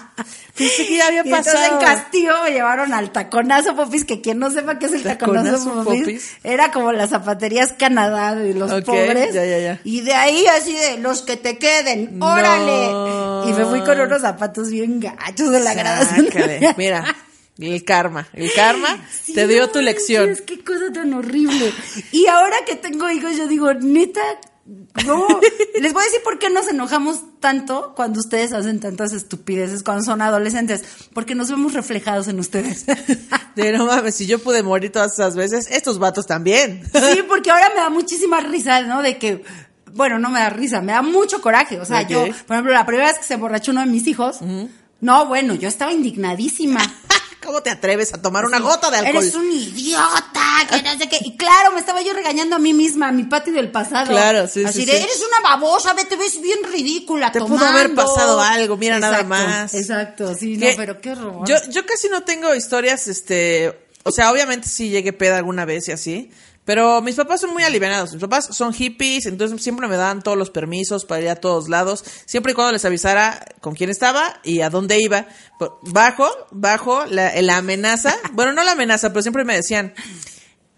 Pensé que ya había Y entonces pasado. en castigo me llevaron al taconazo popis, que quien no sepa qué es el taconazo, Taconazo popis, popis. era como las zapaterías Canadá de los pobres. ya, ya, ya. Y de ahí así de los que te queden, órale. No. Y me fui con unos zapatos bien gachos de la graduación. Sácale. Mira, el karma. El karma Sí, te dio no tu lección. manches, qué cosa tan horrible. Y ahora que tengo hijos, yo digo, neta, no. Les voy a decir por qué nos enojamos tanto cuando ustedes hacen tantas estupideces cuando son adolescentes. Porque nos vemos reflejados en ustedes. De no mames, si yo pude morir todas esas veces, estos vatos también. Sí, porque ahora me da muchísima risa, ¿no? De que, bueno, no me da risa, me da mucho coraje. O sea, yo, por ejemplo, la primera vez que se borrachó uno de mis hijos, no, bueno, yo estaba indignadísima. ¿Cómo te atreves a tomar una gota de alcohol? Eres un idiota, que no sé qué. Y claro, me estaba yo regañando a mí misma, a mi Pati del pasado. Claro, sí, Así sí, de, sí. eres una babosa, ve, te ves bien ridícula Te pudo tomando. haber pasado algo, mira nada Exacto, más. Exacto, sí, no, pero qué horror. Yo, yo casi no tengo historias, este, o sea, obviamente sí llegué peda alguna vez y así, pero mis papás son muy alivianados. Mis papás son hippies, entonces siempre me daban todos los permisos para ir a todos lados, siempre y cuando les avisara con quién estaba y a dónde iba. Bajo, bajo la, la amenaza, bueno, no la amenaza, pero siempre me decían,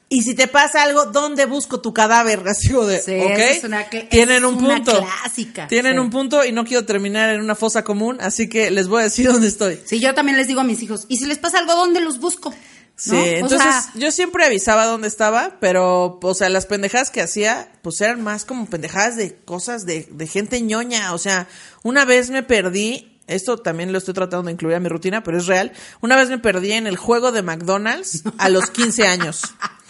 y si te pasa algo, ¿dónde busco tu cadáver? Así de, Sí, es una Tienen un una punto. clásica, Tienen sí. un punto y no quiero terminar en una fosa común, así que les voy a decir dónde estoy. Sí, yo también les digo a mis hijos, y si les pasa algo, ¿dónde los busco? Sí, entonces sea, yo siempre avisaba dónde estaba, pero, o sea, las pendejadas que hacía, pues eran más como pendejadas de cosas de, de gente ñoña. O sea, una vez me perdí, esto también lo estoy tratando de incluir a mi rutina, pero es real. Una vez me perdí en el juego de McDonald's a los 15 años.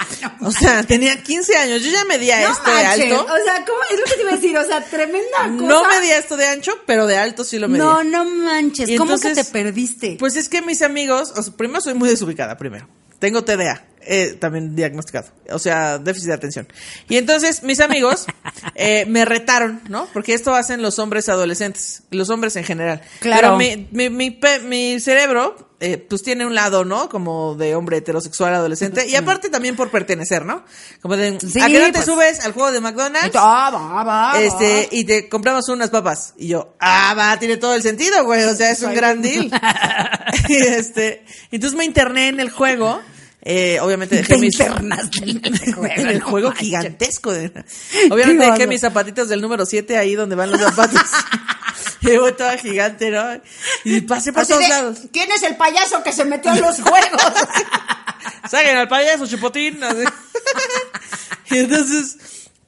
O sea, tenía 15 años, yo ya medía no este manches, alto. O sea, ¿cómo? Es lo que te iba a decir, o sea, tremenda cosa. No medía esto de ancho, pero de alto sí lo medía. No, no manches, Y ¿cómo que te perdiste? Pues es que mis amigos, o sea, primero soy muy desubicada, primero. Tengo TDA, eh, también diagnosticado. O sea, déficit de atención. Y entonces mis amigos eh, me retaron, ¿no? Porque esto hacen los hombres adolescentes, los hombres en general. Claro. Pero mi, mi, mi, pe- mi cerebro, eh, pues tiene un lado, ¿no? Como de hombre heterosexual adolescente. Y aparte también por pertenecer, ¿no? Como de, Sí, ¿a qué no te pues. subes al juego de McDonald's? Ah, va, va, Este, y te compramos unas papas. Y yo, ah, va, tiene todo el sentido, güey. O sea, es un gran deal. y este, entonces me interné en el juego. Eh, obviamente dejé Te mis. en el juego, en el no juego manches. gigantesco. de- Obviamente dejé mis zapatitos del número 7 ahí donde van los zapatos. voy toda gigante, ¿no? Y pasé por Así todos de, lados. ¿Quién es el payaso que se metió en los juegos? Saquen al payaso, chupotín. así. y entonces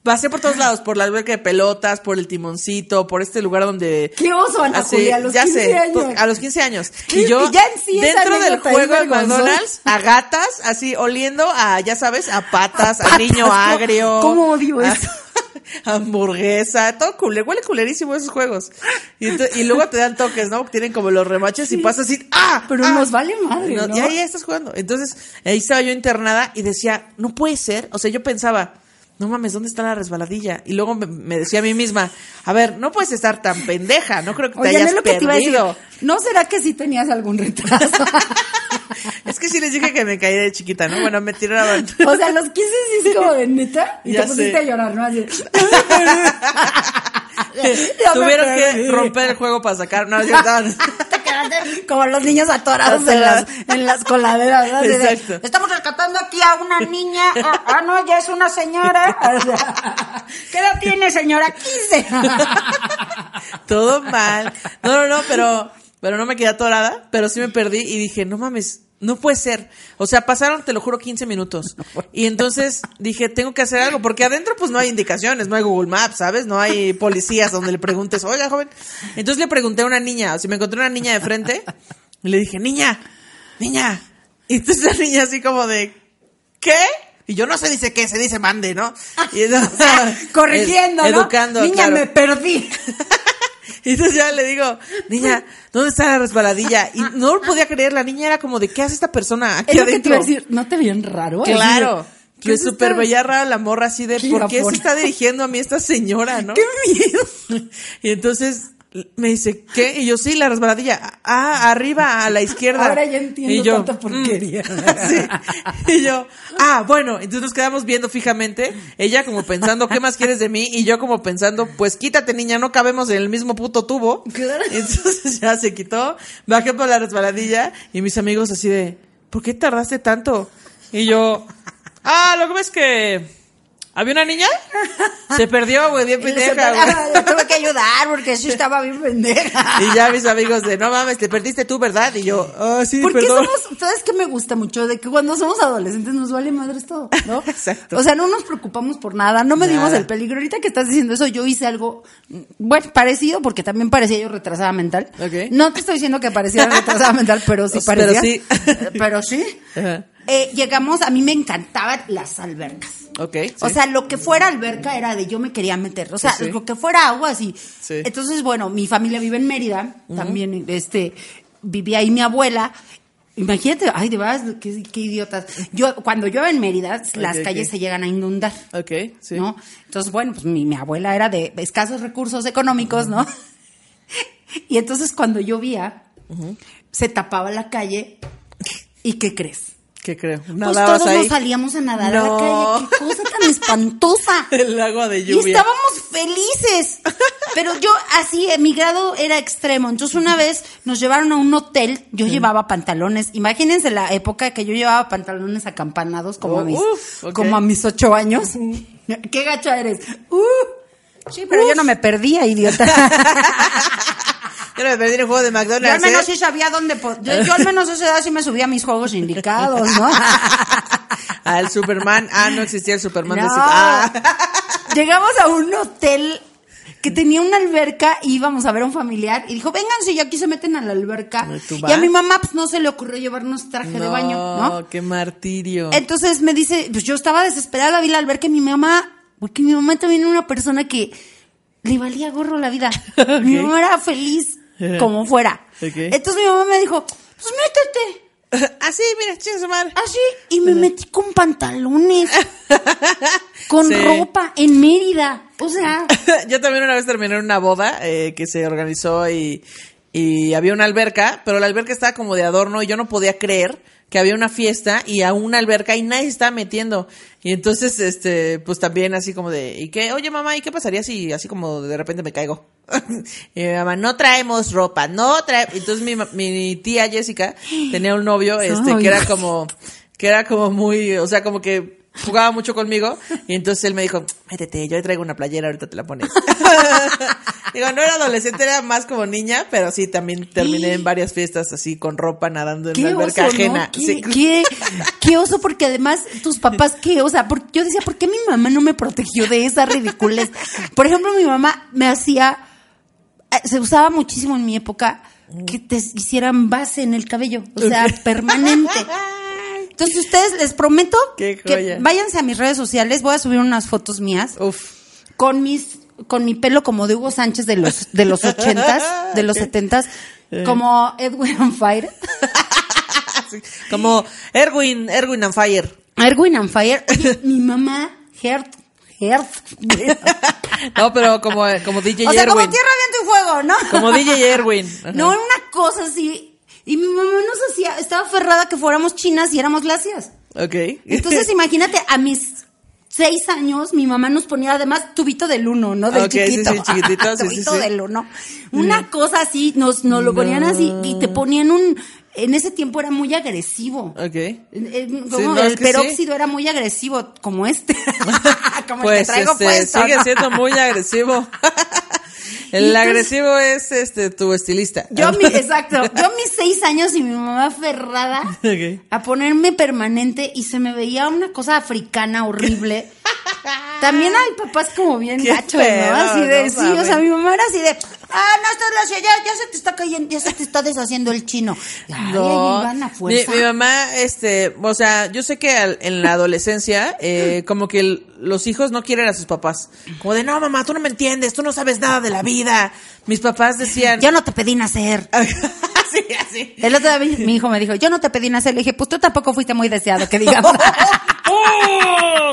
pasé por todos lados, por la alberca de pelotas, por el timoncito, por este lugar donde... Qué oso, Ana Así, Julia, a los ya 15 sé, años. a los 15 años. Y yo, Ya en sí dentro del juego de. McDonald's, a gatas, así, oliendo a, ya sabes, a patas, a, patas, niño ¿cómo- agrio. cómo odio a- eso? hamburguesa, todo culero, huele culerísimo esos juegos. Y, y luego te dan toques, ¿no? Tienen como los remaches y pasas así, ¡ah! Pero ¡ah! nos vale madre, ¿no? Y ahí estás jugando. Entonces, ahí estaba yo internada y decía, no puede ser. O sea, yo pensaba, no mames, ¿dónde está la resbaladilla? Y luego me, me decía a mí misma, a ver, no puedes estar tan pendeja, no creo que te Oye, no hayas lo que te iba a decir. perdido. ¿No será que sí tenías algún retraso? Es que sí les dije que me caí de chiquita, ¿no? Bueno, me tiraban. o sea, los 15 sí es como de neta. Y Ya te pusiste sé. a llorar, ¿no? Así. Tuvieron que romper el juego para sacar. No, estaban. Como los niños atorados en las, en las coladeras. ¿no? De, Exacto. Estamos rescatando aquí a una niña. Ah, ah, no, ya es una señora. O sea, ¿Qué edad tiene, señora? 15. Todo mal. No, no, no, pero, pero no me quedé atorada, pero sí me perdí y dije, no mames, no puede ser. O sea, pasaron, te lo juro, 15 minutos. Y entonces dije, tengo que hacer algo, porque adentro pues no hay indicaciones, no hay Google Maps, ¿sabes? No hay policías donde le preguntes, oiga, joven. Entonces le pregunté a una niña, o sea, me encontré una niña de frente y le dije, niña, niña. Y entonces la niña así como de, ¿qué? Y yo no se dice qué, se dice mande, ¿no? Y entonces, Corrigiendo, ¿no? Educando, Niña, claro. me perdí. Y entonces ya le digo, niña, ¿dónde está la resbaladilla? Y no lo podía creer, la niña era como de, ¿qué hace esta persona aquí Es lo que te adentro? iba a decir. ¿No te bien raro? Claro. ¿qué Que es súper veía rara la morra así de, ¿por qué se está dirigiendo a mí esta señora, no? ¡Qué miedo! Y entonces Me dice, ¿qué? Y yo, sí, la resbaladilla. Ah, arriba, a la izquierda. Ahora ya entiendo Y yo, tanta porquería. mm, sí. Y yo, ah, bueno, entonces nos quedamos viendo fijamente. Ella como pensando, ¿qué más quieres de mí? Y yo como pensando, pues quítate, niña, no cabemos en el mismo puto tubo. Claro. Entonces ya se quitó, bajé por la resbaladilla y mis amigos así de, ¿por qué tardaste tanto? Y yo, ah, lo que ves es que había una niña, se perdió, güey, bien pendeja, güey. le tuve que ayudar porque sí estaba bien pendeja. Y ya mis amigos de, no mames, te perdiste tú, ¿verdad? Y yo, ah, sí, Porque perdón. somos, ¿sabes qué me gusta mucho? De que cuando somos adolescentes nos vale madres todo, ¿no? Exacto. O sea, no nos preocupamos por nada, no medimos Nada. el peligro. Ahorita que estás diciendo eso, yo hice algo, mm, bueno, parecido, porque también parecía yo retrasada mental. Ok. No te estoy diciendo que parecía retrasada mental, pero sí Pero parecía. sí. Pero sí. Ajá. Eh, llegamos, a mí me encantaban las albercas. Ok, O sea, lo que fuera alberca era de yo me quería meter. O sea, Sí, sí. lo que fuera agua, así. Sí. Entonces, bueno, mi familia vive en Mérida. También, este, vivía ahí mi abuela. Imagínate, ay, de verdad, qué, qué idiotas. Yo, cuando llueve en Mérida, las calles se llegan a inundar. Ok, sí. ¿no? Entonces, bueno, pues mi, mi abuela era de escasos recursos económicos, ¿no? Y entonces cuando llovía, se tapaba la calle. ¿Y qué crees? ¿Qué creo? Pues Nadabas todos ahí. nos salíamos a nadar a No. la calle. Qué cosa tan espantosa. El agua de Y lluvia. estábamos felices. Pero yo así, eh, mi grado era extremo. Entonces una vez nos llevaron a un hotel, yo llevaba pantalones. Imagínense la época que yo llevaba pantalones acampanados como, a, mis, Uf, ok. como a mis ocho años. Qué gacha eres. Uh. Sí, pero yo no me perdía, idiota. Yo no me perdí el juego de Yo al McDonald's. menos ¿eh? sí sabía dónde... Yo, yo al menos a esa edad sí me subía a mis juegos indicados, ¿no? Al Superman. Ah, no existía el Superman de No. Ah. Llegamos a un hotel que tenía una alberca y íbamos a ver a un familiar y dijo, vénganse y aquí se meten a la alberca. ¿Y a mi mamá pues no se le ocurrió llevarnos traje de baño, ¿no? qué martirio. Entonces me dice, pues yo estaba desesperada, vi la alberca y mi mamá, porque mi mamá también era una persona que le valía gorro la vida. Mi mamá era feliz como fuera. Entonces mi mamá me dijo, pues métete. Así, mira, chinga su madre. Así, y me metí con pantalones, con Sí. ropa, en Mérida. O sea, Yo también una vez terminé una boda eh, que se organizó y, y había una alberca, pero la alberca estaba como de adorno y yo no podía creer que había una fiesta y a una alberca y nadie se estaba metiendo. Y entonces, este, pues también así como de, ¿y qué? Oye mamá, ¿y qué pasaría si así como de repente me caigo? y mi mamá, no traemos ropa, no trae. Entonces mi, mi tía Jessica tenía un novio, este, que era como, que era como muy, o sea, como que jugaba mucho conmigo y entonces él me dijo, métete, yo traigo una playera, ahorita te la pones. Digo, no era adolescente, era más como niña, pero sí, también terminé en varias fiestas así con ropa nadando en la alberca oso, ajena. ¿no? ¿Qué, Sí. qué, qué oso, porque además tus papás, qué, o sea, porque yo decía, ¿por qué mi mamá no me protegió de esa ridiculez? Por ejemplo, mi mamá me hacía, eh, se usaba muchísimo en mi época que te hicieran base en el cabello, o sea, permanente. Entonces, ustedes les prometo Qué que váyanse a mis redes sociales, voy a subir unas fotos mías Uf. con mis con mi pelo como de Hugo Sánchez de los de los ochentas, de los setentas, como Edwin on Fire. Sí. Como Erwin, Erwin and Fire. Erwin on Fire. Oye, mi mamá, Hert. No, pero como, como DJ o sea, como Erwin. tierra, viento y fuego, ¿no? Como DJ Erwin. Ajá. No, una cosa así. Y mi mamá nos hacía, estaba aferrada que fuéramos chinas y éramos lacias. Ok. Entonces, imagínate, a mis seis años, mi mamá nos ponía además tubito del uno, ¿no? Del Ok, sí, chiquito. sí, chiquitito, sí, tubito del uno. Una cosa así, nos, nos lo ponían así y te ponían un... En ese tiempo era muy agresivo. Ok. Como no, el peróxido era muy agresivo, como este. como el Pues que traigo este, puesto. sigue ¿no? siendo muy agresivo. El entonces- agresivo es este tu estilista. Yo, mi, exacto, yo mis seis años y mi mamá aferrada Ok. a ponerme permanente y se me veía una cosa africana horrible. También hay papás como bien Qué gachos, ¿no? Así de, no sí, o sea, mi mamá era así de, ah, no, estás lacia, ya, ya se te está cayendo, ya se te está deshaciendo el chino. Ay, ahí iban a mi, mamá, este, o sea, yo sé que al- en la adolescencia, eh, como que el- los hijos no quieren a sus papás. Como de, no, mamá, tú no me entiendes, tú no sabes nada de la vida. Mis papás decían... Yo no te pedí nacer. así, así. El otro día mi hijo me dijo, yo no te pedí nacer. Le dije, pues tú tampoco fuiste muy deseado, que digamos. ¡Oh!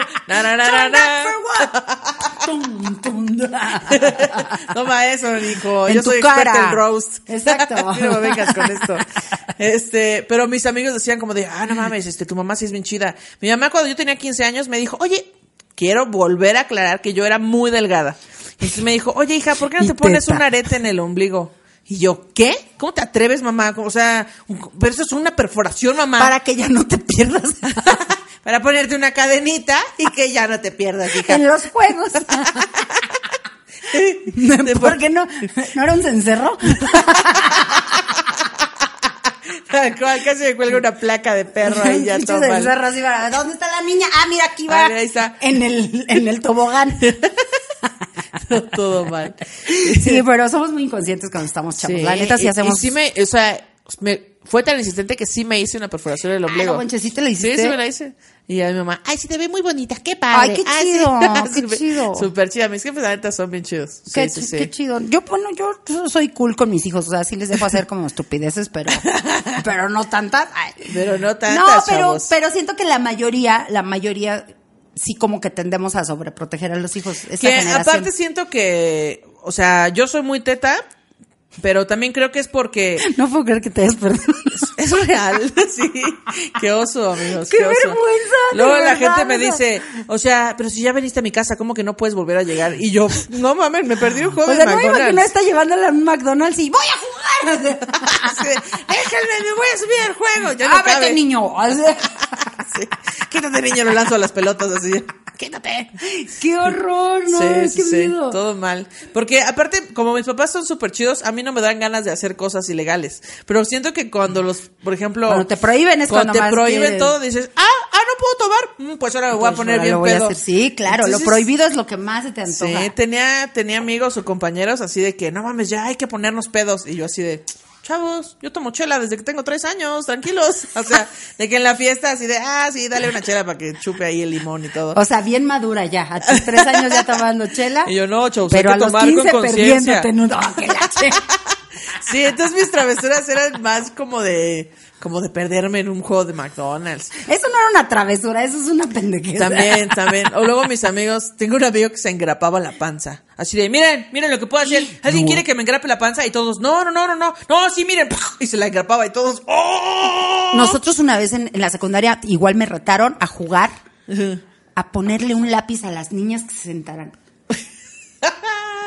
Toma eso, Nico. En Yo tu soy experta cara. en roast. Exacto. no me vengas con esto. Este, pero mis amigos decían como de, ah, no mames, este, tu mamá sí es bien chida. Mi mamá cuando yo tenía 15 años me dijo, oye, quiero volver a aclarar que yo era muy delgada. Y entonces me dijo, oye, hija, ¿por qué no te pones un arete en el ombligo? Y yo, ¿qué? ¿Cómo te atreves, mamá? O sea, pero eso es una perforación, mamá. Para que ya no te pierdas Para ponerte una cadenita y que ya no te pierdas, hija. en los juegos. ¿Por qué no? ¿No era un cencerro? Tal cual, casi me cuelga una placa de perro ahí ya todo mal. ¿Dónde está la niña? Ah, mira, aquí va. Ah, ahí está. En el, en el tobogán. todo mal. Sí, pero somos muy inconscientes cuando estamos chavos. la neta sí y- hacemos. Y sí me, o sea, me, fue tan insistente que sí me hice una perforación del ombligo. no manches, ¿sí te la hiciste? Sí, sí me la hice. Y a mi mamá, ay, sí te ve muy bonita, qué padre. Ay, qué sí". chido, qué Súper- chido. Súper chida. Mis jefes, la neta, son bien chidos. Sí, Qué, sí, sí. qué chido. Yo, bueno, yo, yo soy cool con mis hijos, o sea, sí les dejo hacer como estupideces, pero, pero no tantas. Ay. Pero no tantas, No, pero, chavos. pero siento que la mayoría, la mayoría, sí como que tendemos a sobreproteger a los hijos. Esta Que generación. aparte siento que, o sea, yo soy muy teta, pero también creo que es porque No puedo creer que te hayas perdido. Es real, sí. Qué oso, amigos. ¡Qué oso. vergüenza, Luego la verdad, gente me dice, o sea, pero si ya veniste a mi casa, ¿cómo que no puedes volver a llegar? Y yo, no mames, me perdí un juego O sea, de no me imagino está llevándola a un McDonald's y voy a jugar. De, Déjenme, me voy a subir al juego. Ya no Ábrete, cabe. niño. Sí. Quítate, niño, lo lanzo a las pelotas así. Quítate. qué horror, no, sí, qué sí, miedo. todo mal. Porque aparte, como mis papás son súper chidos, a mí no me dan ganas de hacer cosas ilegales. Pero siento que cuando los, por ejemplo... Cuando te prohíben es cuando te prohíben quieres. todo, dices, ah, ah, no puedo tomar. Mm, Pues ahora me voy a Pues poner bien voy a pedo. hacer. Sí, claro, Entonces, lo prohibido es lo que más se te antoja. Sí, tenía, tenía amigos o compañeros así de que, no mames, ya hay que ponernos pedos. Y yo así de, chavos, yo tomo chela desde que tengo tres años, tranquilos. O sea, de que en la fiesta así de, ah, sí, dale una chela para que chupe ahí el limón y todo. O sea, bien madura ya. A tus tres años ya tomando chela. Y yo, no, chavos, pero hay a que los tomar 15 con conciencia. ¡Ah! Sí, entonces mis travesuras eran más como de, como de perderme en un juego de McDonald's. Eso no era una travesura, eso es una pendejez. También, también. O luego mis amigos, tengo un amigo que se engrapaba la panza. Así de, miren, miren lo que puedo hacer. ¿Alguien quiere que me engrape la panza? Y todos, no, no, no, no, no, no, sí, miren. Y se la engrapaba y todos, ¡oh! Nosotros una vez en, en la secundaria igual me retaron a jugar, a ponerle un lápiz a las niñas que se sentaran.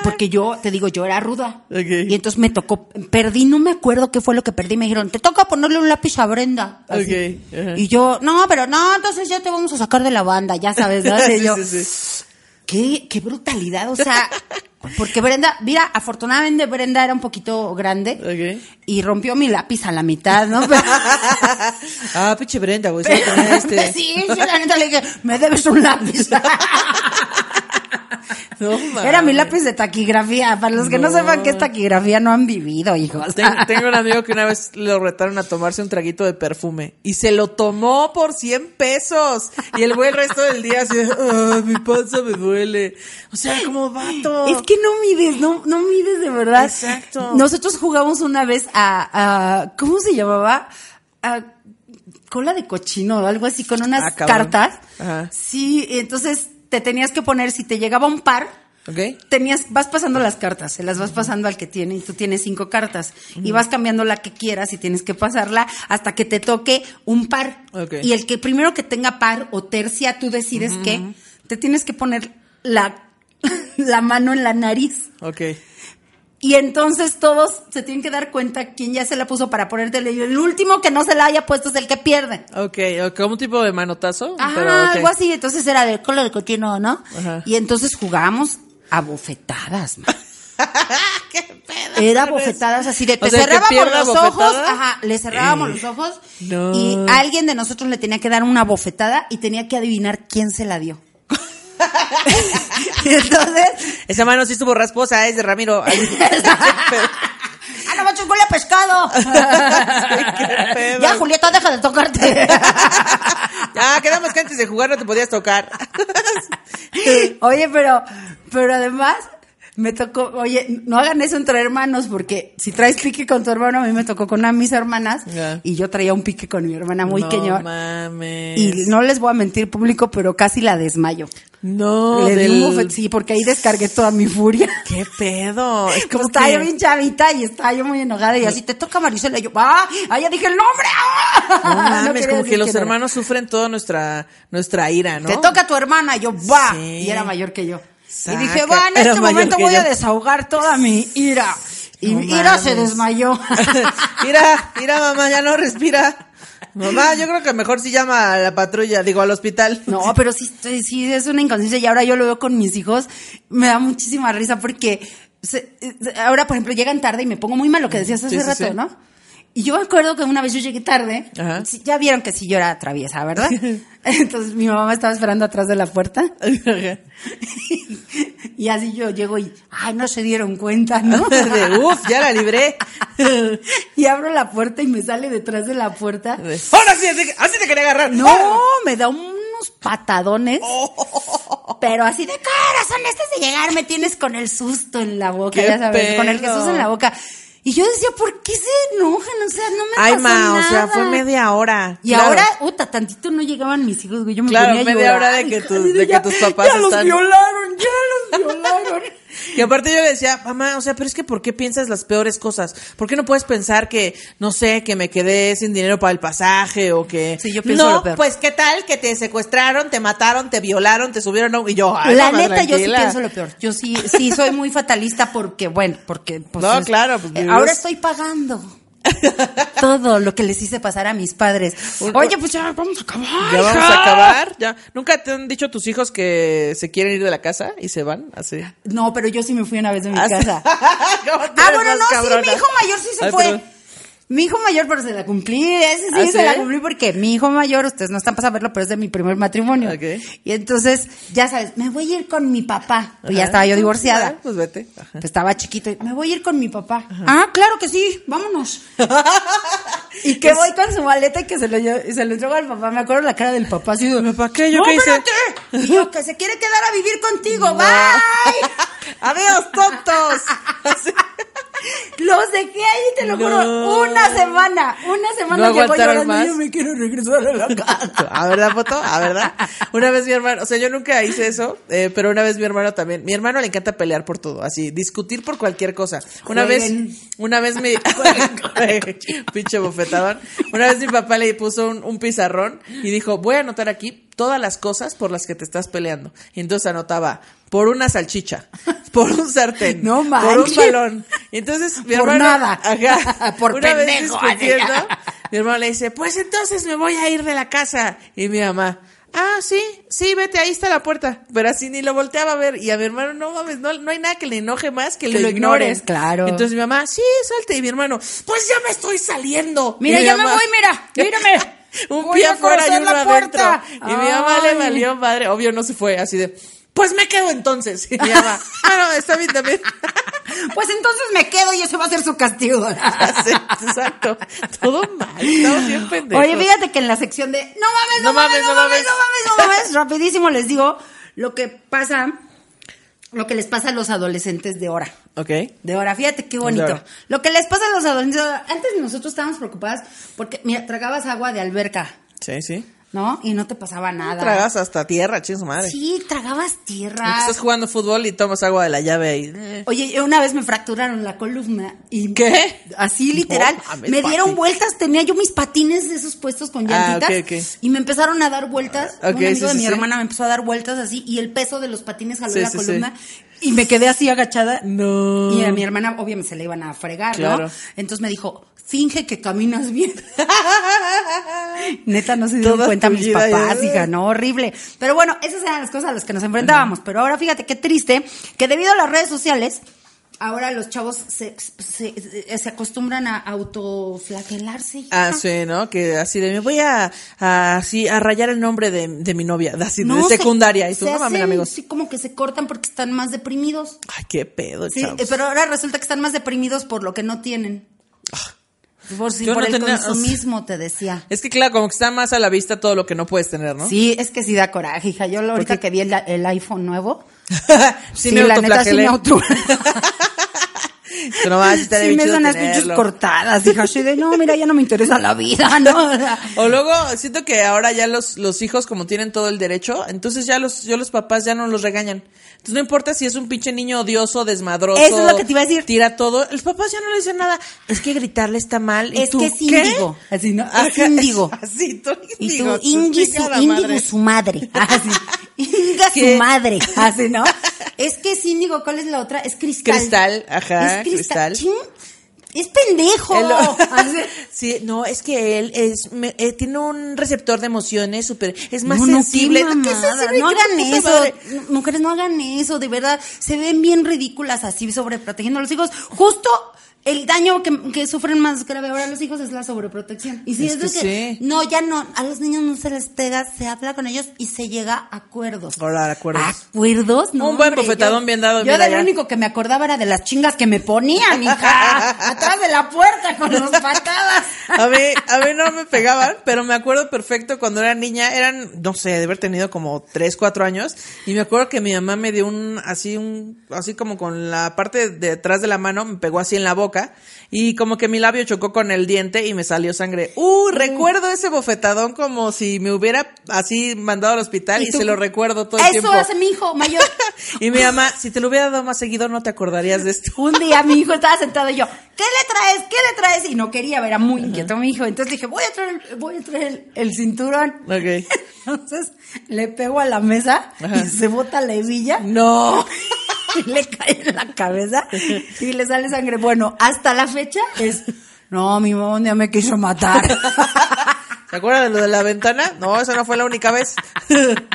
Porque yo, te digo, yo era ruda. Ok. Y entonces me tocó, perdí, no me acuerdo qué fue lo que perdí. Me dijeron, te toca ponerle un lápiz a Brenda. Así. Ok, ajá. Y yo, no, pero no, entonces ya te vamos a sacar de la banda, ya sabes, ¿no? Y Sí, yo, sí, sí. Qué, qué brutalidad, o sea, porque Brenda, mira, afortunadamente Brenda era un poquito grande Ok. y rompió mi lápiz a la mitad, ¿no? Pero- Ah, pinche Brenda, güey. este. Sí, sí, la neta le dije, me debes un lápiz. No. Era mi lápiz de taquigrafía. Para los que no, No. sepan qué es taquigrafía, no han vivido, hijos. Ten- tengo un amigo que una vez lo retaron a tomarse un traguito de perfume y se lo tomó por 100 pesos. Y el güey el resto del día así de, "Ah, mi panza me duele. O sea, como vato. Es que no mides, no, no mides de verdad. Exacto. Nosotros jugamos una vez a, a ¿cómo se llamaba? A cola de cochino o algo así, con unas Ah, cartas. Ajá. Sí, entonces te tenías que poner, si te llegaba un par, ¿Ok? tenías, vas pasando las cartas, se las vas pasando al que tiene y tú tienes cinco cartas y vas cambiando la que quieras y tienes que pasarla hasta que te toque un par. Ok. Y el que primero que tenga par o tercia, tú decides que te tienes que poner la, la mano en la nariz. Ok. Y entonces todos se tienen que dar cuenta quién ya se la puso para ponértela y el último que no se la haya puesto es el que pierde. Ok, como un tipo de manotazo. Ajá, pero, algo así. Entonces era de cola de cochino, ¿no? Ajá. Y entonces jugábamos a bofetadas, man. ¿Qué pedo? Era bofetadas así de O te sea, cerrábamos los bofetada. ojos, ajá, le cerrábamos los ojos No. y alguien de nosotros le tenía que dar una bofetada y tenía que adivinar quién se la dio. y entonces, Esa mano sí estuvo rasposa, es de Ramiro. ¡ah, no manches, huele a pescado! ya, Julieta, deja de tocarte. ya, quedamos que antes de jugar no te podías tocar. Oye, pero, pero además, Me tocó, oye, no hagan eso entre hermanos, porque si traes pique con tu hermano, a mí me tocó con una de mis hermanas, y yo traía un pique con mi hermana muy no queñón. mames. Y no les voy a mentir público, pero casi la desmayo. No, Le di del- un sí, porque ahí descargué toda mi furia. ¿Qué pedo? Es Como como estaba que... yo bien chavita y estaba yo muy enojada y así, te toca Marisela. Y yo, ¡ah! ¡Ah, ya dije el nombre! ¡Ah! No mames, como que los era. hermanos sufren toda nuestra, nuestra ira, ¿no? Te toca a tu hermana. Y yo, ¡va! Sí. Y era mayor que yo. Saca. Y dije, va, en Era este momento voy a desahogar toda mi ira. Y No mi ira se desmayó. mira, mira mamá, ya no respira. Mamá, yo creo que mejor si llama a la patrulla, digo al hospital. No, pero sí, sí, sí, es una inconsciencia y ahora yo lo veo con mis hijos, me da muchísima risa porque se- ahora, por ejemplo, llegan tarde y me pongo muy mal lo que decías hace Sí, sí, rato, sí. ¿no? Y yo me acuerdo que una vez yo llegué tarde, Ajá. ya vieron que sí yo era traviesa, ¿verdad? Entonces mi mamá me estaba esperando atrás de la puerta y así yo llego y, ay, no se dieron cuenta, ¿no? De, uf, ya la libré. y abro la puerta y me sale detrás de la puerta. Ahora sí, así, así te quería agarrar. No, me da unos patadones. Oh. Pero así de corazón, antes de llegar me tienes con el susto en la boca, ¡Qué ya sabes, con el! Jesús en la boca. Y yo decía, ¿por qué se enojan? O sea, no me Ay, pasó ma, o sea, nada. fue media hora. Y Claro. ahora, puta, tantito no llegaban mis hijos, güey. Yo me Claro, ponía a media llorar, hora de que tus- de que ya- tus papás ya los están- violaron, ya los violaron. Y aparte yo le decía, mamá, o sea, pero es que ¿por qué piensas las peores cosas? ¿Por qué no puedes pensar que, no sé, que me quedé sin dinero para el pasaje o que... Sí, yo pienso no, lo peor. pues ¿qué tal? Que te secuestraron, te mataron, te violaron, te subieron a. Y yo, ay, La mamá, neta, yo sí pienso lo peor. Yo sí, sí soy muy fatalista porque, bueno, porque pues, No, es- claro, pues, eh, ahora estoy pagando todo lo que les hice pasar a mis padres. Oye, pues ya vamos a acabar. Ya vamos a acabar. Ya. ¿Nunca te han dicho tus hijos que se quieren ir de la casa y se van? Así. No, pero yo sí me fui una vez de mi Ah, sí. casa. ¿Cómo te Ah, bueno, no, sí, cabrona? mi hijo mayor sí se Ay, fue. perdón. Mi hijo mayor, pero se la cumplí, ese sí, ¿Ah, se sí? la cumplí porque mi hijo mayor, ustedes no están para saberlo, pero es de mi primer matrimonio. Ok. Y entonces, ya sabes, me voy a ir con mi papá. Pues ya estaba yo divorciada. Ah, Pues vete. Ajá. Pues estaba chiquito y me voy a ir con mi papá. Ah, claro que sí, vámonos. y que voy con su maleta y que se lo, y se lo entrego al papá. Me acuerdo la cara del papá así de, ¿Papá qué? ¿Yo ¡No, qué hice? Y yo, que se quiere quedar a vivir contigo, bye. ¡Adiós, tontos! Los dejé ahí, te lo No. juro, una semana, una semana ¿No llegó llorando, más? yo me quiero regresar a la casa. ¿A verdad, foto? ¿A verdad? Una vez mi hermano, o sea, yo nunca hice eso, eh, pero una vez mi hermano también. Mi hermano le encanta pelear por todo, así, discutir por cualquier cosa. Una Jueguen. vez, una vez mi, pinche bofetadón. Una vez mi papá le puso un, un pizarrón y dijo, voy a anotar aquí todas las cosas por las que te estás peleando. Y entonces anotaba, por una salchicha, por un sartén, No por un balón. Y entonces mi Por hermano, nada. ajá, Por una vez pendejo, discutiendo, así. mi hermano le dice, pues entonces me voy a ir de la casa. Y mi mamá, ah, sí, sí, vete, ahí está la puerta. Pero así ni lo volteaba a ver. Y a mi hermano, no mames, no, no hay nada que le enoje más que, Que lo lo ignores. claro. Entonces mi mamá, sí, salte. Y mi hermano, pues ya me estoy saliendo. Mira, ya me voy, mira, mírame. un Voy pie afuera y uno adentro. Y mi mamá le valió madre. Obvio no se fue, así de, pues me quedo entonces. Y mamá, ah, no, está bien también. Pues entonces me quedo y ese va a ser su castigo. Sí, exacto. Todo mal, estamos bien pendejos. Oye, fíjate que en la sección de no mames, no, mames, no mames, no mames, no mames, rapidísimo les digo lo que pasa, lo que les pasa a los adolescentes de ahora. Ok. De ahora, fíjate qué bonito. Lo que les pasa a los adolescentes. Antes nosotros estábamos preocupadas porque, mira, tragabas agua de alberca, Sí, sí. ¿No? Y no te pasaba nada. Tragas hasta tierra, ching su madre. Sí, tragabas tierra. Estás jugando fútbol y tomas agua de la llave ahí. Eh. Oye, una vez me fracturaron la columna y ¿Qué? así literal, No me dieron vueltas, tenía yo mis patines de esos puestos con Ah, llantitas y me empezaron a dar vueltas. Ok, Un amigo sí, de sí, mi sí. hermana me empezó a dar vueltas así y el peso de los patines jaló la columna y me quedé así agachada. No. Y a mi hermana obviamente se le iban a fregar, Claro. ¿no? Entonces me dijo, finge que caminas bien. Neta, no se dieron Toda cuenta mis papás, ya. hija, no, horrible. Pero bueno, esas eran las cosas a las que nos enfrentábamos. Pero ahora fíjate qué triste que debido a las redes sociales, ahora los chavos se, se, se acostumbran a autoflagelarse. Ah, sí, ¿no? Que así de, me voy a, a, así, a rayar el nombre de, de mi novia, de, así, de se- secundaria. Y tú, no mames, amigos. Sí, como que se cortan porque están más deprimidos. Ay, qué pedo, Sí, chavos. eh, pero ahora resulta que están más deprimidos por lo que no tienen. Por, si por no el tenía- consumismo, te decía. Es que claro, como que está más a la vista todo lo que no puedes tener, ¿no? Sí, es que sí da coraje, hija. Yo ahorita que vi el, el iPhone nuevo, sí, Sí, me la neta sí me auto... Pero no, sí me son las pinches cortadas, hija, así de, no, mira, ya no me interesa la vida, ¿no? O luego siento que ahora ya los, los hijos como tienen todo el derecho, entonces ya los, yo los papás ya no los regañan. Entonces no importa si es un pinche niño odioso, desmadroso. Eso es lo que te iba a decir. Tira todo. Los papás ya no le dicen nada. Es que gritarle está mal. ¿Y Es tú, que es índigo. Así, ¿no? Es índigo. Así, tú Y índigo, tú, su, chingada índigo su madre. Así. Inga ¿Qué? su madre. Así, ¿no? Es que es índigo, ¿cuál es la otra? Es cristal. Cristal, ajá, Es cristal. cristal. Es pendejo. Sí, no, es que él es, me- eh, tiene un receptor de emociones súper, es más No, no, qué sensible. ¿qué mamada. sensible? No ¿Qué hagan eso. madre? Mujeres, no hagan eso, de verdad. Se ven bien ridículas así sobreprotegiendo a los hijos. Justo el daño que, que sufren más grave ahora los hijos es la sobreprotección. Y si Es es, que que, sí. no, ya no, a los niños no se les pega, se habla con ellos y se llega a acuerdos. Ahora, acuerdos. ¿Acuerdos? No, Un buen hombre, bofetadón yo- bien dado, Yo mira de lo ya. único que me acordaba era de las chingas que me ponía, mija. atrás de la puerta con las patadas. A mí, a mí no me pegaban, pero me acuerdo perfecto cuando era niña, eran, no sé, de haber tenido como 3, 4 años, y me acuerdo que mi mamá me dio un, así un, así como con la parte de atrás de la mano, me pegó así en la boca, y como que mi labio chocó con el diente y me salió sangre. Uh, recuerdo ese bofetadón como si me hubiera así mandado al hospital y, se lo recuerdo todo el Eso tiempo. hace mi hijo mayor. y mi mamá, si te lo hubiera dado más seguido no te acordarías de esto. Un día mi hijo estaba sentado y yo, ¿qué le traes? ¿Qué le traes? Y no quería, era muy inquieto mi hijo. Entonces dije, voy a traer el, voy a traer el, el cinturón. Ok. Entonces le pego a la mesa Ajá. y se bota la hebilla No. Y le cae en la cabeza y le sale sangre. Bueno, hasta la fecha es, no, mi mamá día me quiso matar. ¿Se acuerdan de lo de la ventana? No, esa no fue la única vez.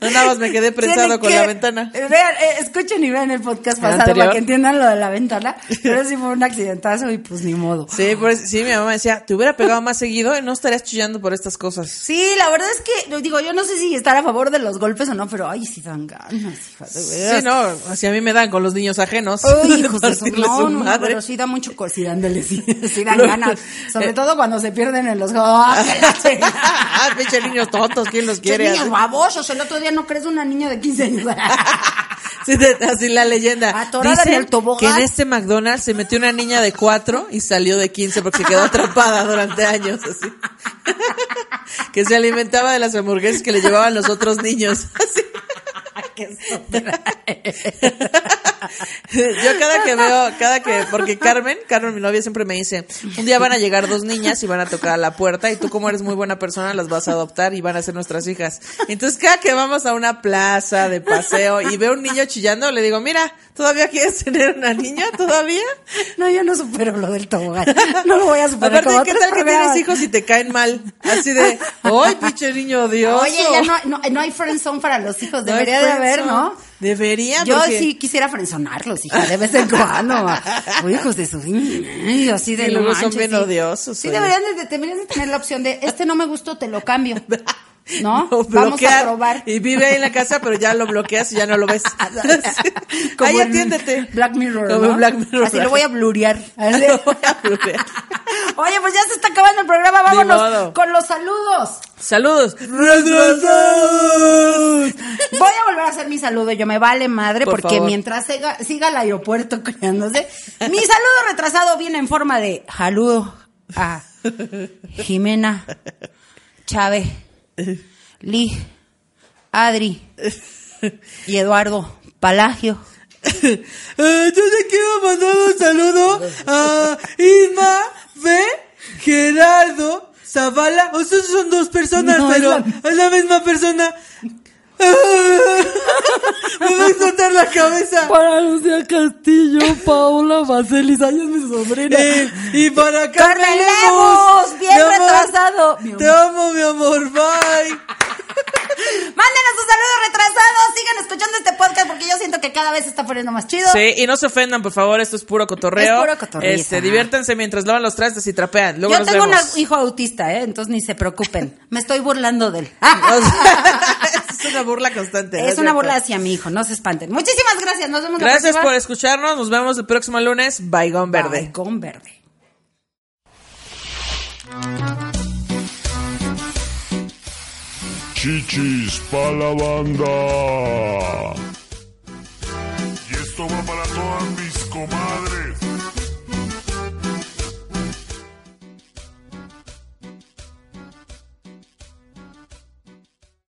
No, nada más me quedé prensado con que- la ventana. Vean, eh, escuchen y vean el podcast ¿El pasado anterior? para que entiendan lo de la ventana. Pero sí fue un accidentazo y pues ni modo. Sí, pues, sí, mi mamá decía, te hubiera pegado más seguido y no estarías chillando por estas cosas. Sí, la verdad es que, digo, yo no sé si estar a favor de los golpes o no, pero ay, sí dan ganas, hija de veras. Sí, no, así a mí me dan con los niños ajenos. Ay, hijos de su, no, su no, no, madre. pero sí da mucho sí, ándale, sí, sí dan ganas. Sobre todo cuando se pierden en los ¡Ah, pinche niños tontos, ¿quién los quiere? niños babosos, el otro día no crees una niña de 15 años. Sí, así la leyenda. Atorada en Dicen el tobogán. que en este McDonald's se metió una niña de 4 y salió de 15 porque se quedó atrapada durante años. Así. que se alimentaba de las hamburguesas que le llevaban los otros niños. Así. Qué. Yo cada que veo, cada que, porque Carmen, Carmen mi novia siempre me dice, un día van a llegar dos niñas y van a tocar a la puerta y tú como eres muy buena persona las vas a adoptar y van a ser nuestras hijas. Entonces cada que vamos a una plaza de paseo y veo un niño chillando, le digo, mira, ¿todavía quieres tener una niña? ¿Todavía? No, yo no supero lo del tobogán. No lo voy a superar. Aparte, como ¿qué tal que tienes hijos y te caen mal? Así de, ¡ay, pinche niño odioso! Oye, ya no, no, no hay friendzone para los hijos. No Debería de haber, ¿no? Debería, Yo porque- sí quisiera frenzonarlos, hija, de vez en cuando. Uy, hijos de su... Ay, así de Y no luego son manches, bien sí. odiosos, Sí, deberían de, deberían de tener la opción de, este no me gustó, te lo cambio. ¿No? Vamos a probar. Y vive ahí en la casa, pero ya lo bloqueas y ya no lo ves. Como Ahí atiéndete. Black Mirror, Como en ¿no? Black Mirror. Así lo voy a blurear. Así. Lo voy a blurear. Oye, pues ya se está acabando el programa, vámonos con los saludos. Saludos. Voy a volver a hacer mi saludo, yo me vale madre, Por porque favor. mientras siga, siga el aeropuerto creándose, mi saludo retrasado viene en forma de saludo a Jimena, Chávez, Lee, Adri y Eduardo Palagio. Eh, yo te quiero mandar un saludo a Isma, B, Gerardo, Zavala. O sea, son dos personas, No, es pero la- es la misma persona. Me va a explotar la cabeza. Para Lucía Castillo, Paola Bacelis, ay, es mi sobrina. Eh, y para Carmen Carmen Lemos, bien Mi retrasado. Te amo, mi amor. Bye. Mándenos sus saludos retrasados, sigan escuchando este podcast porque yo siento que cada vez está poniendo más chido. Sí, y no se ofendan, por favor, esto es puro cotorreo. Es puro cotorriza. Este, diviértanse mientras lavan los trastes y trapean. Luego Yo nos tengo un hijo autista, ¿eh? entonces ni se preocupen. Me estoy burlando de él. Es una burla constante. ¿no es una burla hacia mi hijo, no se espanten. Muchísimas gracias, nos vemos la Gracias próxima. por escucharnos. Nos vemos el próximo lunes. Baigón Verde. Baigón verde. Chichis pa' la banda. Y esto va para todas mis comadres.